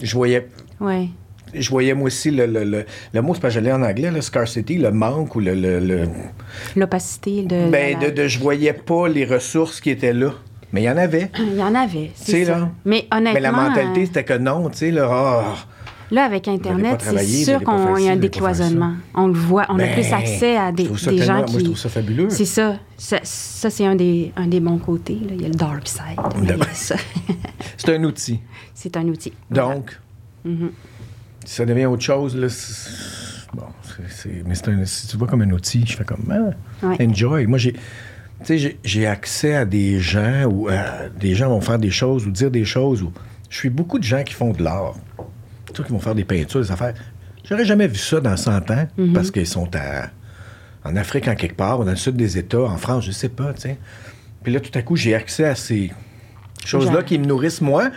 je voyais. Ouais. Je voyais moi aussi le, le, le, le mot, c'est pas j'allais en anglais, le scarcity, le manque ou le. L'opacité de. ben, la- de, de- je voyais pas les ressources qui étaient là. Mais il y en avait. Il y en avait, c'est ça. là. Mais honnêtement, Mais la mentalité, euh, c'était que non, tu sais, là. ah, là, avec Internet, c'est sûr qu'on y a un décloisonnement. On le voit, on a Ben, plus accès à des, des gens qui... moi, je trouve ça fabuleux. C'est ça. Ça, ça, c'est un des, un des bons côtés. là. Il y a le dark side. ça, (laughs) c'est un outil. c'est un outil. Voilà. Donc, Mhm. si ça devient autre chose, là, bon, c'est- c'est- mais c'est un, si tu vois comme un outil, je fais comme, ah, Ouais. enjoy. Moi, j'ai, tu sais, j'ai- accès à des gens où euh, des gens vont faire des choses ou dire des choses où je suis beaucoup de gens qui font de l'art. Tu sais, qui vont faire des peintures, des affaires. J'aurais jamais vu ça dans 100 ans Mhm. parce qu'ils sont à- en Afrique, en quelque part, ou dans le sud des États, en France, je sais pas, tu sais. Puis là, tout à coup, j'ai accès à ces choses-là qui me nourrissent moi.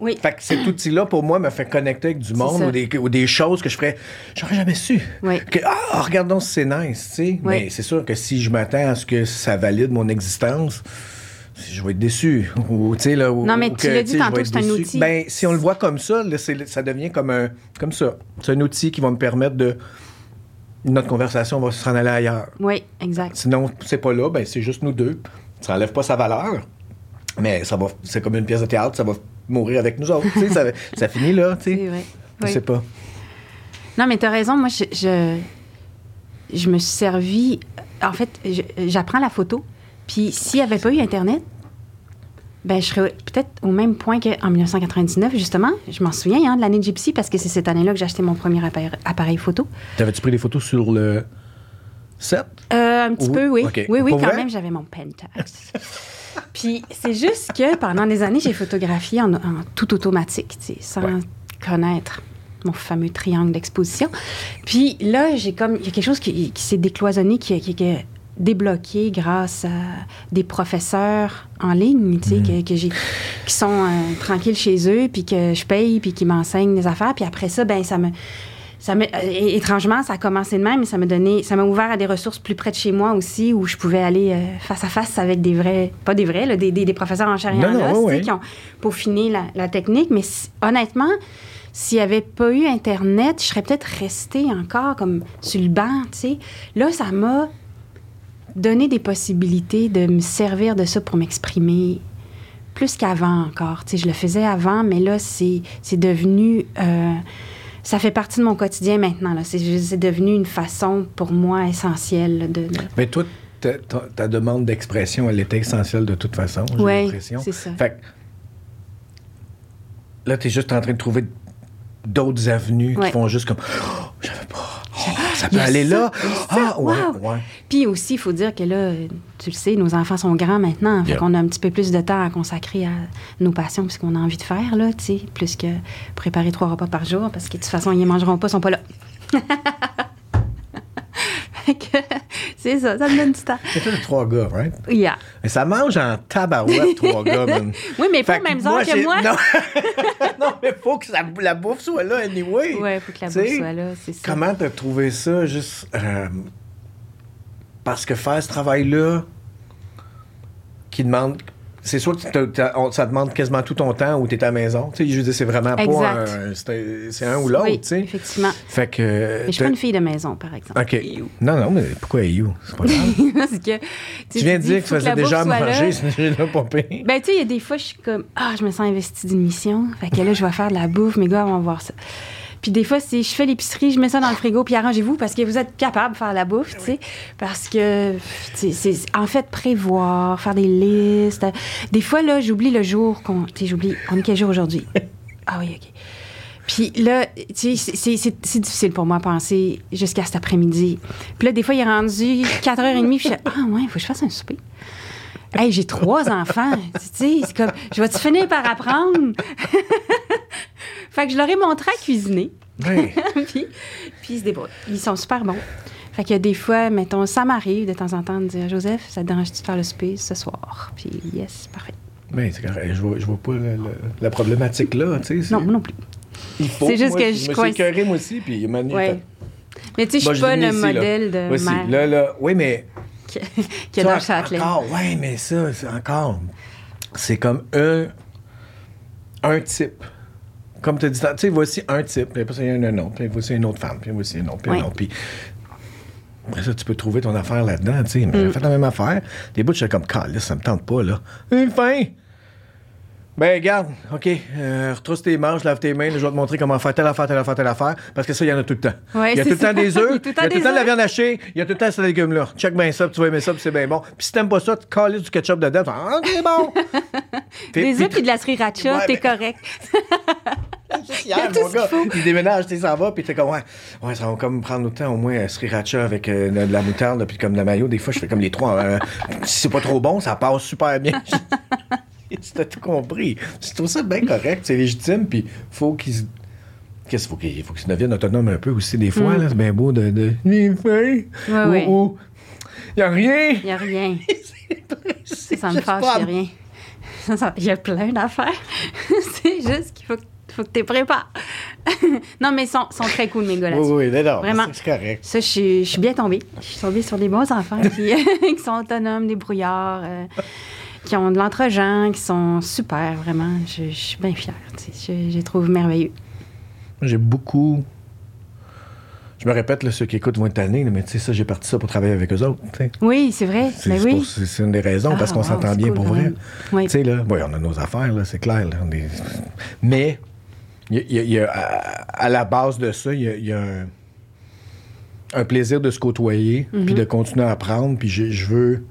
Oui. Fait que cet outil-là, pour moi, me fait connecter avec du monde ou des, ou des choses que je ferais. J'aurais jamais su. Oui. Que, ah, regardons si c'est nice, tu sais. Oui. Mais c'est sûr que si je m'attends à ce que ça valide mon existence, je vais être déçu. Ou, tu sais, là, ou- Non, mais ou tu l'as dit tantôt, c'est un déçu. outil. Ben, si on le voit comme ça, là, c'est- ça devient comme un. Comme ça. C'est un outil qui va me permettre de. Notre conversation va s'en aller ailleurs. Oui, exact. Sinon, c'est pas là, ben c'est juste nous deux. Ça enlève pas sa valeur, mais ça va, c'est comme une pièce de théâtre, ça va mourir avec nous autres. ça, ça finit là, tu sais. vrai. Je Oui. sais pas. Non, mais tu as raison. Moi, je, je, je me suis servi. En fait, j'apprends la photo. Puis s'il n'y avait pas eu Internet, ben, je serais peut-être au même point qu'en 1999, justement. Je m'en souviens hein, de l'année de Gypsy parce que c'est cette année-là que j'ai acheté mon premier appareil, appareil photo. T'avais-tu pris des photos sur le set? Euh, un petit peu, oui. Oui, oui, Pour quand vrai? même, j'avais mon Pentax. (laughs) Puis c'est juste que pendant des années, j'ai photographié en, en tout automatique, sans Ouais. connaître mon fameux triangle d'exposition. Puis là, j'ai comme. Il y a quelque chose qui, qui s'est décloisonné, qui, qui, qui est débloqué grâce à des professeurs en ligne, tu sais, Mm. que, que j'ai, qui sont euh, tranquilles chez eux, puis que je paye, puis qui m'enseignent des affaires. Puis après ça, ben ça me. Ça euh, étrangement, ça a commencé de même, mais ça m'a donné, ça m'a ouvert à des ressources plus près de chez moi aussi, où je pouvais aller euh, face à face avec des vrais, pas des vrais, là, des, des, des professeurs en chair et Non, en non, os, ouais. qui ont peaufiné la, la technique. Mais si- honnêtement, s'il n'y avait pas eu Internet, je serais peut-être restée encore comme sur le banc, tu sais. Là, ça m'a donné des possibilités de me servir de ça pour m'exprimer plus qu'avant encore. Tu sais, je le faisais avant, mais là, c'est c'est devenu... euh, ça fait partie de mon quotidien maintenant. là. C'est c'est devenu une façon pour moi essentielle là, de... de- Mais toi, ta, ta- ta demande d'expression, elle était essentielle de toute façon, j'ai Ouais, l'impression. c'est ça. Fait que là, t'es juste en train de trouver d'autres avenues Ouais. qui font juste comme Oh, j'avais pas. Oh, ça peut aller ça, là. Ah, ouais, wow. ouais. Puis aussi, il faut dire que là, tu le sais, nos enfants sont grands maintenant. Fait Yeah. qu'on a un petit peu plus de temps à consacrer à nos passions, puis ce qu'on a envie de faire, là, tu sais, plus que préparer trois repas par jour, parce que de toute façon, ils ne mangeront pas, ils sont pas là. (laughs) (laughs) C'est ça, ça me donne du temps. C'est tous trois gars, right? Yeah. Mais ça mange en tabarouette, trois gars, man. (laughs) Oui, mais pas aux mêmes heures que moi. Non, (laughs) non mais faut que ça- la bouffe soit là, anyway. Ouais, faut que la bouffe soit là, c'est ça. Comment t'as trouvé ça, juste... euh, parce que faire ce travail-là, qui demande... C'est sûr que t'as- t'as- on- ça demande quasiment tout ton temps où t'es à la maison. Tu sais, je veux dire, c'est vraiment pas un... C'est un- c'est un ou l'autre, Oui, tu sais. effectivement. Fait que... Mais je suis pas une fille de maison, par exemple. OK. Non, non, mais pourquoi you? C'est pas grave. (laughs) Parce que, tu viens de dire que tu faisais déjà à manger, c'est déjà pas pire. Ben, tu sais, il y a des fois, je suis comme, ah, je me sens investie d'une mission. Fait que là, je vais faire de la bouffe, mes gars vont voir ça. Puis des fois, c'est je fais l'épicerie, je mets ça dans le frigo, puis arrangez-vous parce que vous êtes capable de faire la bouffe, tu sais. Parce que, c'est en fait prévoir, faire des listes. Des fois, là, j'oublie le jour qu'on. Tu sais, j'oublie. On est quel jour aujourd'hui? (laughs) Ah oui, OK. Puis là, tu sais, c'est difficile pour moi à penser jusqu'à cet après-midi. Puis là, des fois, il est rendu 4h30, puis je fais Ah, ouais, il faut que je fasse un souper. Hey, j'ai trois enfants. Tu sais, c'est comme, je vais-tu finir par apprendre? (laughs) fait que je leur ai montré à cuisiner. (laughs) Puis, puis ils se débrouillent. Ils sont super bons. Fait que des fois, mettons, ça m'arrive de temps en temps de dire Joseph, ça te dérange-tu de faire le souper ce soir? Puis yes, parfait. Mais c'est correct. Je vois, je vois pas le- le- la problématique là, tu sais. Non, non plus. Il faut. C'est juste moi, que je je me suis moi aussi, puis Ouais. Mais tu sais, je suis pas dis le ici, là. modèle de mère Là, là, oui, mais. (laughs) qui, vois, dans Châtelet. Encore, oui, mais ça, c'est encore. C'est comme un. Un type. Comme tu dis, tu sais, voici un type, puis après ça, il y en a un autre, puis voici une autre femme, puis voici une autre, puis Ouais. une autre. Puis après ça, tu peux trouver ton affaire là-dedans, tu sais. Mais Mm. j'ai fait la même affaire. Des bouts, je suis comme, là, ça me tente pas, là. Une fin! Ben, regarde, OK, euh, retrousse tes manches, lave tes mains, je vais te montrer comment faire telle affaire, telle affaire, telle affaire, parce que ça, il y en a tout le temps. Ouais, il y a c'est tout le temps des (laughs) Il œufs, il y a temps tout le temps de la viande hachée, il y a tout le temps ces légumes-là. Check bien ça, puis tu vas aimer ça, puis c'est bien bon. Puis si t'aimes pas ça, tu cales du ketchup dedans, tu (laughs) fais, ah, OK, bon. Puis- Des œufs puis de la sriracha, Ouais, t'es correct. (laughs) Juste Il y a hier, tout mon gars, il déménage, tu ça va, puis t'es comme, ouais, ouais, ça va comme prendre autant au moins euh, sriracha avec euh, de, de la moutarde, puis comme de la mayo. Des fois, je fais comme les trois. euh, si c'est pas trop bon, ça passe super bien. (laughs) tu t'as tout compris. Je trouve ça bien correct, c'est légitime, puis faut qu'ils se- Qu'est-ce qu'il faut qu'ils faut qu'ils deviennent autonomes un peu aussi, des fois, là, c'est bien beau de. de... Les! Mm. Oh. Y a rien! Il n'y (laughs) a rien. Ça, me fâche, n'y a rien. Il y a plein d'affaires. (laughs) c'est juste qu'il faut, faut que tu prépares. non, mais ils sont, sont, très cool, mes gars. Oui, oui, non, Vraiment. c'est correct. Ça, je suis, je suis bien tombée. Je suis tombée sur des bons enfants qui, qui sont autonomes, des brouillards, euh, qui ont de l'entre-gens, qui sont super, vraiment. Je, je suis bien fière. tu sais. Je, je les trouve merveilleux. J'ai beaucoup. Je me répète, là, ceux qui écoutent vont être tannés, mais tu sais, ça, j'ai parti ça pour travailler avec eux autres. tu sais. Oui, c'est vrai. C'est Ben oui. c'est- une des raisons, parce Ah, qu'on wow, s'entend bien cool, pour vrai. Oui. Tu sais, là, oui, on a nos affaires, là, c'est clair. là, on est- Mais, y a- y a- il y a- à, à la base de ça, il y a, il y a un, un plaisir de se côtoyer, Mm-hmm. puis de continuer à apprendre, puis je veux...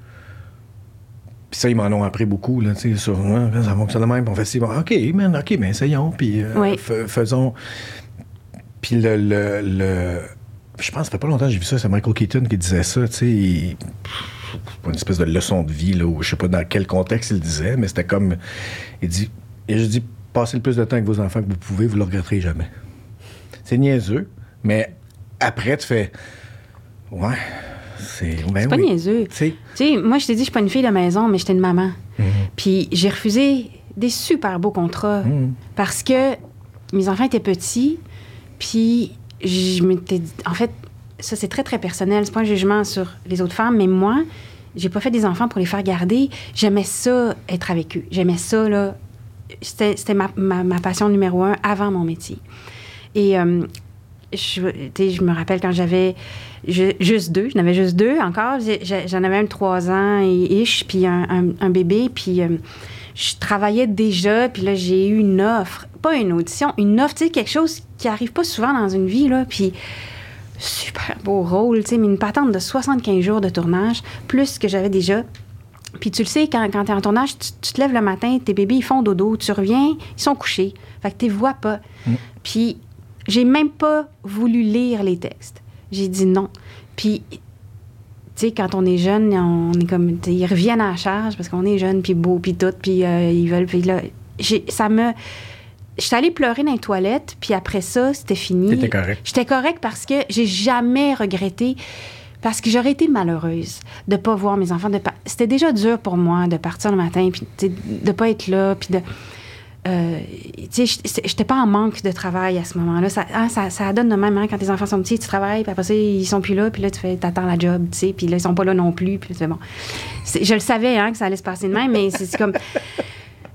Puis ça, ils m'en ont appris beaucoup, là, tu sais, sur... Ah, ça fonctionne de même, puis on fait ci, bon, OK, man, OK, ben essayons, puis euh, Oui. faisons... Puis le, le, le- Je pense que ça fait pas longtemps que j'ai vu ça, c'est Michael Keaton qui disait ça, tu sais, il- une espèce de leçon de vie, là, où je sais pas dans quel contexte il le disait, mais c'était comme... Il dit... Et je dis, passez le plus de temps avec vos enfants que vous pouvez, vous le regretterez jamais. C'est niaiseux, mais après, tu fais... Ouais, c'est... Ben pas oui. niaiseux. Tu sais, moi, je t'ai dit, je suis pas une fille de maison, mais j'étais une maman. Mhm. Puis j'ai refusé des super beaux contrats Mhm. parce que mes enfants étaient petits. Puis je m'étais dit, en fait, ça c'est très très personnel. C'est pas un jugement sur les autres femmes, mais moi, j'ai pas fait des enfants pour les faire garder. J'aimais ça être avec eux. J'aimais ça là. C'était c'était ma, ma- ma passion numéro un avant mon métier. Et euh, je, je me rappelle quand j'avais ju- juste deux, j'en avais juste deux encore. J'en avais de trois ans et ish, puis un, un- un bébé. Puis euh, je travaillais déjà, puis là, j'ai eu une offre. Pas une audition, une offre, tu sais, quelque chose qui arrive pas souvent dans une vie, là. Puis super beau rôle, tu sais, mais une patente de 75 jours de tournage, plus que j'avais déjà. Puis tu le sais, quand, quand tu es en tournage, tu, tu te lèves le matin, tes bébés, ils font dodo, tu reviens, ils sont couchés. Fait que tu les vois pas. Puis j'ai même pas voulu lire les textes. J'ai dit non. Puis, tu sais, quand on est jeune, on est comme, ils reviennent à la charge parce qu'on est jeune, puis beau, puis tout, puis euh, ils veulent, puis là, ça me... J'étais allée pleurer dans les toilettes, puis après ça, c'était fini. T'étais correct. J'étais correct parce que j'ai jamais regretté, parce que j'aurais été malheureuse de pas voir mes enfants. C'était déjà dur pour moi de partir le matin, puis de pas être là, puis de... euh, tu sais, j'étais pas en manque de travail à ce moment-là. Ça, hein, ça, ça donne de même, hein, quand tes enfants sont petits, tu travailles, puis après ça, ils sont plus là, puis là, tu fais, t'attends la job, tu sais, puis là, ils sont pas là non plus, puis bon. Je le savais, hein, que ça allait se passer de même, mais c'est comme... (laughs)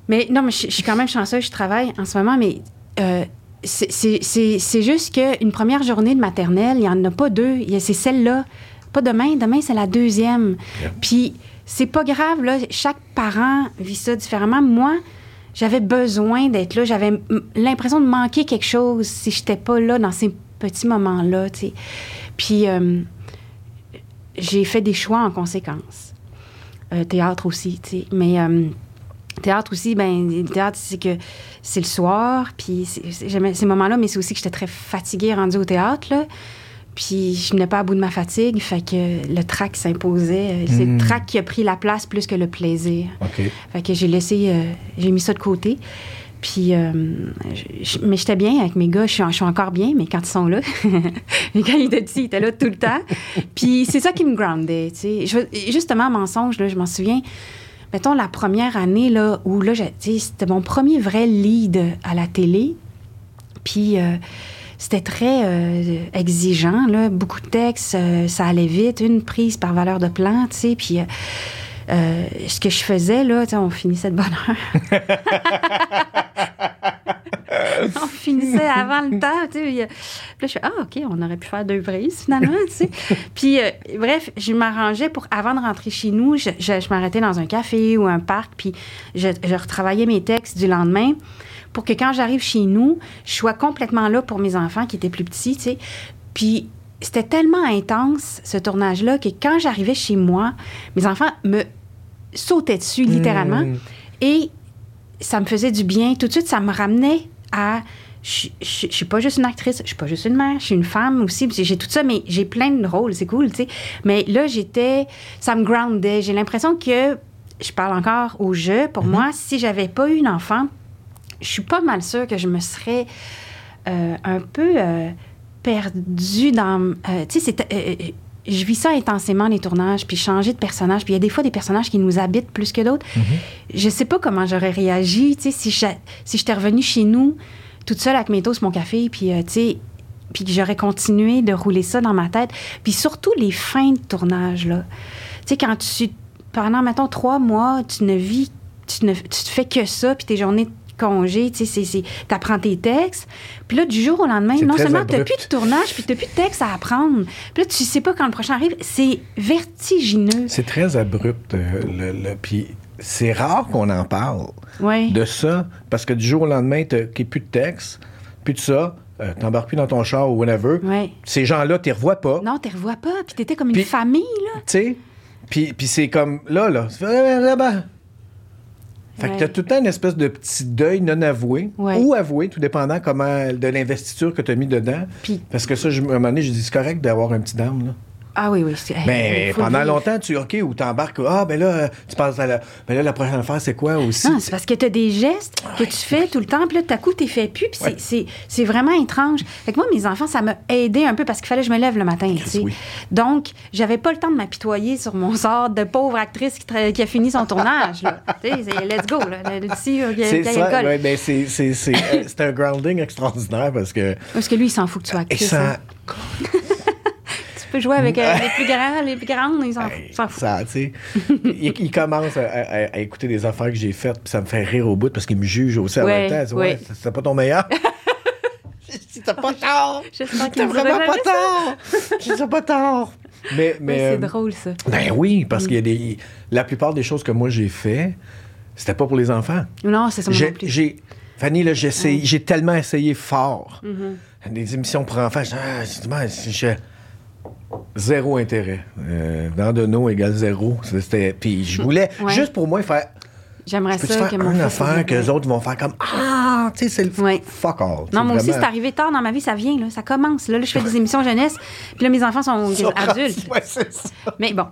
Mais non, mais je, suis quand même chanceuse, je travaille en ce moment, mais euh, c'est- juste qu'une première journée de maternelle, il n'y en a pas deux. C'est celle-là. Pas demain, demain, c'est la deuxième. Yeah. Puis c'est pas grave, là. Chaque parent vit ça différemment. Moi, j'avais besoin d'être là. J'avais l'impression de manquer quelque chose si j'étais pas là dans ces petits moments-là. Puis euh, j'ai fait des choix en conséquence. Euh, théâtre aussi. Mais euh, théâtre aussi, ben théâtre, c'est que c'est le soir, puis j'aimais ces moments-là, mais c'est aussi que j'étais très fatiguée rendue au théâtre, là. Puis je venais pas à bout de ma fatigue, fait que le trac s'imposait. C'est Mm. le trac qui a pris la place plus que le plaisir. Fait que j'ai laissé, euh, j'ai mis ça de côté. Puis, euh, je- mais j'étais bien avec mes gars. Je suis, je suis encore bien, mais quand ils sont là, (laughs) mais quand ils étaient petits, ils étaient là tout le temps. Puis c'est ça qui me groundait, tu sais. Je- Justement, mensonge, là, je m'en souviens. Mettons, la première année, là, où là, j'ai- tu sais, c'était mon premier vrai lead à la télé. Puis euh, c'était très euh, exigeant, là. Beaucoup de textes, euh, ça allait vite. Une prise par valeur de plan, tu sais. Puis... euh, ce que je faisais, là, on finissait de bonne heure. (laughs) on finissait avant le temps, tu sais. là, je fais, ah, OK, on aurait pu faire deux prises, finalement, tu sais. (laughs) Puis, euh, bref, je m'arrangeais pour, avant de rentrer chez nous, je, je- je m'arrêtais dans un café ou un parc, puis je, je retravaillais mes textes du lendemain pour que quand j'arrive chez nous, je sois complètement là pour mes enfants qui étaient plus petits, tu sais. Puis, c'était tellement intense, ce tournage-là, que quand j'arrivais chez moi, mes enfants me sautaient dessus, littéralement. Mm. Et ça me faisait du bien. Tout de suite, ça me ramenait à. Je je- je suis pas juste une actrice, je suis pas juste une mère, je suis une femme aussi. J'ai tout ça, mais j'ai plein de rôles, c'est cool, tu sais. Mais là, j'étais. Ça me groundait. J'ai l'impression que. Je parle encore au jeu. Pour moi, si j'avais pas eu d'enfant, je suis pas mal sûre que je me serais euh, un peu euh, perdue dans. euh, tu sais, c'était. Je vis ça intensément, les tournages, puis changer de personnage. Puis il y a des fois des personnages qui nous habitent plus que d'autres. Je sais pas comment j'aurais réagi, tu sais, si je- si j'étais revenue chez nous, toute seule avec mes toasts, mon café, puis, euh, tu sais, puis que j'aurais continué de rouler ça dans ma tête. Puis surtout les fins de tournage, là. Tu sais, quand tu, pendant, mettons, trois mois, tu ne vis, tu ne tu te fais que ça, puis tes journées congé, tu sais, t'apprends tes textes. Puis là, du jour au lendemain, non seulement t'as plus de tournage, puis t'as plus de texte à apprendre. Puis là, tu sais pas quand le prochain arrive. C'est vertigineux. C'est très abrupt. euh, le, le- puis c'est rare qu'on en parle de ça, parce que du jour au lendemain, t'as qu'il y ait plus de texte, plus de ça, euh, t'embarques plus dans ton char ou whatever. Ouais. Ces gens-là, tu les revois pas. Non, tu revois pas, puis t'étais comme une famille, là. Tu sais? Puis, puis c'est comme là, là. Fait, que Ouais. t'as tout le temps une espèce de petit deuil non avoué Ouais. ou avoué, tout dépendant comment de l'investiture que tu as mis dedans. Parce que ça, je, à un moment donné, j'ai dit, c'est correct d'avoir un petit down. Là. Ah oui, oui. Mais pendant longtemps, tu OK, ou t'embarques, ah, ben là, tu penses à la. Ben là, la prochaine affaire, c'est quoi aussi? Non, c'est parce que tu as des gestes que tu fais tout le temps, puis là, tout à coup, tu fait plus, puis c'est- Ouais. c'est- c'est vraiment étrange. Fait que moi, mes enfants, ça m'a aidé un peu parce qu'il fallait que je me lève le matin, tu sais. oui. Donc, j'avais pas le temps de m'apitoyer sur mon sort de pauvre actrice qui, tra- qui a fini son tournage, là. (laughs) tu sais, c'est let's go, là. D'ici, euh, c'est ça, ouais, ben c'est, c'est, c'est, euh, (laughs) un grounding extraordinaire parce que. Parce que lui, il s'en fout que tu sois Et actrice. ça. hein. (laughs) Peux jouer avec euh, (laughs) les plus grands, les plus grandes, ils s'en Hey, s'en foutent. ça, tu sais, il, il commence à, à- à écouter des affaires que j'ai faites, puis ça me fait rire au bout parce qu'il me juge aussi en Ouais, même temps. Ouais. c'est- pas ton meilleur. (laughs) T'as pas tort. T'as vraiment pas tort. Ça pas tort. Mais, mais Ouais, c'est euh, drôle, ça. ben oui, parce qu'il y a des. La plupart des choses que moi j'ai fait, c'était pas pour les enfants. Non, c'est ça J'ai, non plus. j'ai- Fanny, là, j'ai, essayé- j'ai tellement essayé fort. Mm-hmm. Des émissions pour enfants, j'ai, ah, j'ai- zéro intérêt. Euh, Dandonneau égale zéro. C'était, puis je voulais, Ouais. juste pour moi, faire. J'aimerais ça faire que mon une affaire que les autres vont faire comme Ah, tu sais, c'est le Ouais. fuck all. Non, moi aussi, c'est arrivé tard dans ma vie, ça vient, là, ça commence. Là, là, je fais des émissions jeunesse, puis là, mes enfants sont adultes. Ouais, ça. Mais bon,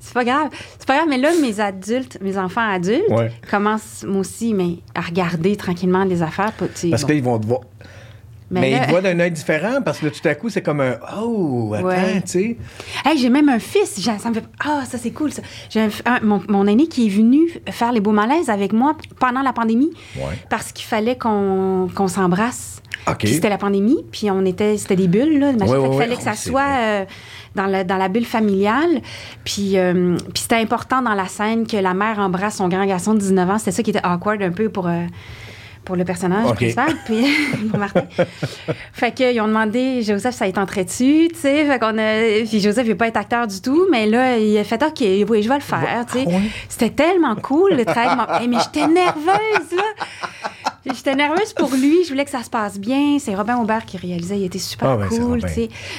c'est pas grave. C'est pas grave, mais là, mes adultes, mes enfants adultes commencent, moi aussi, mais à regarder tranquillement des affaires. Parce bon. qu'ils vont te voir. Mais Mais, là- ils te voient d'un œil différent parce que là, tout à coup, c'est comme un Oh, attends, Ouais. tu sais. Hey, j'ai même un fils. Ça me fait... Ah, ça, c'est cool, ça. J'ai un mon, mon aîné qui est venu faire les beaux malaises avec moi pendant la pandémie Ouais. parce qu'il fallait qu'on qu'on s'embrasse. C'était la pandémie, puis on était... C'était des bulles, là. Ouais, ouais. fallait que Oh, ça c'est soit euh, dans, la, dans la bulle familiale. Puis, euh, puis c'était important dans la scène que la mère embrasse son grand garçon de 19 ans. C'était ça qui était awkward un peu pour... euh, pour le personnage principal, puis (laughs) pour Martin. fait qu'ils ont demandé, Joseph, ça tenterait-tu, tu sais? Fait qu'on a... Puis Joseph, il veut pas être acteur du tout, mais là, il a fait, OK, oui, je vais le faire, tu sais. Ah? C'était tellement cool, le travail. Hey, mais j'étais nerveuse, là! J'étais nerveuse pour lui, je voulais que ça se passe bien. C'est Robin Aubert qui réalisait, il était super Ah, cool.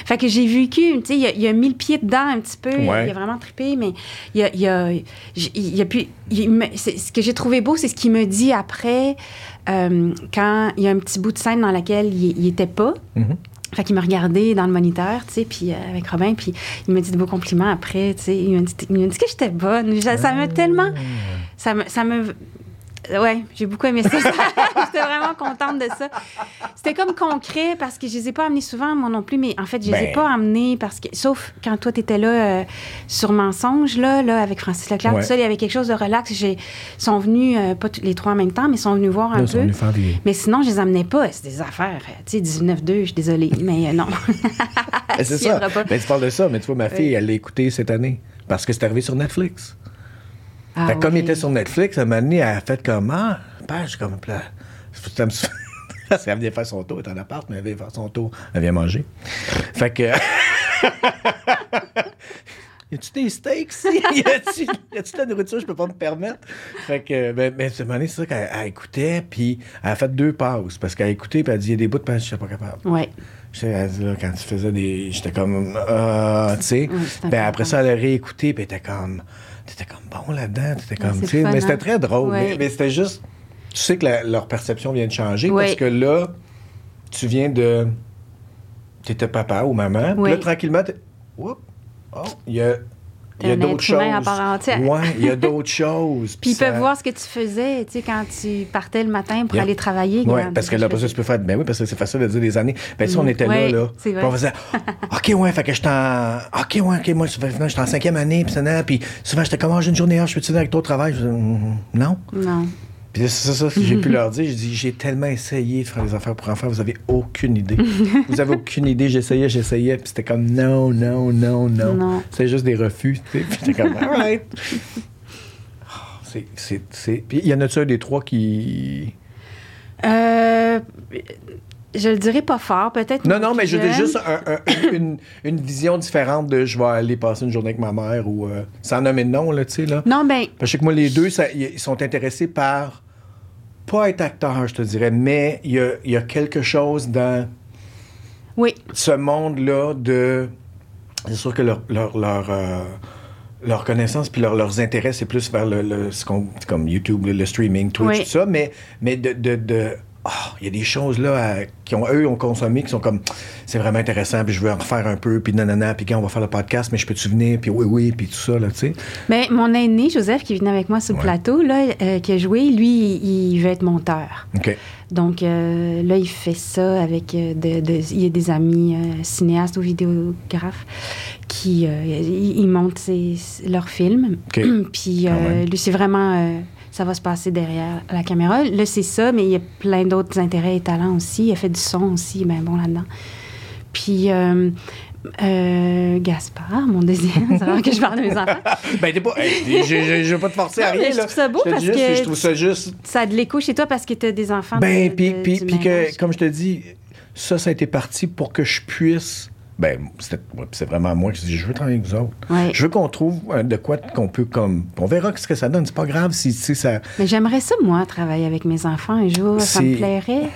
Fait que j'ai vécu, il, a- il a mis le pied dedans un petit peu, Ouais. il a vraiment trippé, mais il a, il a, il a pu... me- ce que j'ai trouvé beau, c'est ce qu'il me dit après, euh, quand il y a un petit bout de scène dans laquelle il, il était pas. Mhm. Fait qu'il m'a regardé dans le moniteur, tu sais, puis euh, avec Robin, puis il m'a dit de beaux compliments après, tu sais. Il m'a dit, dit que j'étais bonne. Ça ça m'a tellement... Ça me... Ça me Ouais, j'ai beaucoup aimé ça. (laughs) J'étais vraiment contente de ça. C'était comme concret parce que je les ai pas amenés souvent, moi non plus, mais en fait, je les ai Ben. pas amenés parce que, sauf quand toi, tu étais là euh, sur Mensonge, là, là, avec Francis Leclerc, Ouais. tout ça, il y avait quelque chose de relax. Ils sont venus, euh, pas les trois en même temps, mais ils sont venus voir un sont peu. venus faire des- Mais sinon, je les amenais pas. C'est des affaires. euh, Tu sais, 19-2, je suis désolée, mais euh, non. (laughs) C'est ça. pas. Ben, tu parles de ça, mais tu vois, ma fille, elle l'a écouté cette année parce que c'est arrivé sur Netflix. Ah Fait comme il était sur Netflix, à un moment donné, elle a fait comme Ah, ben, j'ai comme. Là, ça me sou- (laughs) Parce qu'elle venait faire son tour, elle est en appart, mais elle vient faire son tour, elle vient manger. Fait que. (laughs) Y a-tu des steaks ici? (laughs) Y a-tu de la nourriture je peux pas me permettre? Fait que, ben, ben, ce moment donné, c'est ça qu'elle elle écoutait, puis elle a fait deux pauses, parce qu'elle a écouté, puis elle a dit, il y a des bouts de pain, je suis pas capable. Ouais. Je sais, elle dit, là, quand tu faisais des. J'étais comme. Ah, tu sais. Oui, ben, après ça, elle a réécouté, puis elle était comme. T'étais comme bon là-dedans. T'étais comme. tu sais, mais c'était hein? très drôle. Ouais. Mais, mais c'était juste. Tu sais que la- leur perception vient de changer parce que là, tu viens de. T'étais papa ou maman. Puis là, tranquillement! Oh, il y a il y a d'autres choses. à part. Ouais, il y a d'autres (laughs) choses. Puis ils ça- peuvent voir ce que tu faisais, tu sais, quand tu partais le matin pour Yeah. aller travailler. Oui, parce que là, après ça, tu peux faire. Ben oui, parce que c'est facile de dire des années. Ben, si on Mm. était Ouais, là, là. vrai. on faisait. (laughs) OK, ouais, fait que j'étais en. OK, ouais, OK, moi, souvent, j'étais en cinquième année, puis ça, puis souvent, j'étais comme, Ah, j'ai une journée je venir avec toi au travail? Je disais, Mm, non. Non. Puis c'est ça, que j'ai pu (laughs) leur dire. J'ai dit, j'ai tellement essayé de faire des affaires pour enfants, vous avez aucune idée. vous avez aucune idée. J'essayais, j'essayais, puis c'était comme, non, non, non, non. Non. C'était juste des refus. Puis j'étais comme, all (laughs) right. Ah, c'est- c'est- c'est- Puis il y en a-tu un des trois qui. Euh, je le dirais pas fort, peut-être. Non, non, mais je jeune. juste un- un- une, une vision différente de je vais aller passer une journée avec ma mère ou euh, sans nommer de nom, là, tu sais, là. Non, ben, Parce que moi, les deux, ça- ils sont intéressés par pas être acteur, je te dirais, mais il y a, il y a quelque chose dans oui. ce monde-là de. C'est sûr que leur, leur, leur, euh, leur connaissance puis leur- leurs intérêts, c'est plus vers le, le- ce qu'on- comme YouTube, le, le streaming, Twitch, Oui. tout ça, mais, mais de. de, de- ah, il y a des choses là à- qui ont eux ont consommé qui sont comme c'est vraiment intéressant puis je veux en refaire un peu puis nanana puis quand on va faire le podcast mais je peux tu venir puis oui oui puis tout ça là tu sais Mais mon aîné, Joseph, qui venait avec moi sur le Ouais. plateau, là, euh, qui a joué, lui, il, il veut être monteur. Donc euh, là, il fait ça avec euh, de, de- il y a des amis euh, cinéastes ou vidéographes qui ils, montent ses- leurs films. (clears throat) Puis euh, lui, c'est vraiment ça va se passer derrière la caméra. Là, c'est ça, mais il y a plein d'autres intérêts et talents aussi. Il a fait du son aussi, ben bon là-dedans. Puis euh, euh, Gaspard, mon deuxième, c'est que je parle de mes enfants. (laughs) ben t'es pas hey, je, je veux pas te forcer à Non, mais rien je là trouve ça beau parce juste que je trouve ça juste Ça a de l'écho chez toi parce que tu as des enfants. Ben, de- puis, de- puis, puis que, comme je te dis, ça, ça a été parti pour que je puisse. Ben, c'est vraiment moi qui dis, je veux travailler avec vous autres. Ouais. Je veux qu'on trouve euh, de quoi qu'on peut comme. On verra ce que ça donne. C'est pas grave si, si ça. Mais j'aimerais ça, moi, travailler avec mes enfants un jour. Ça me plairait.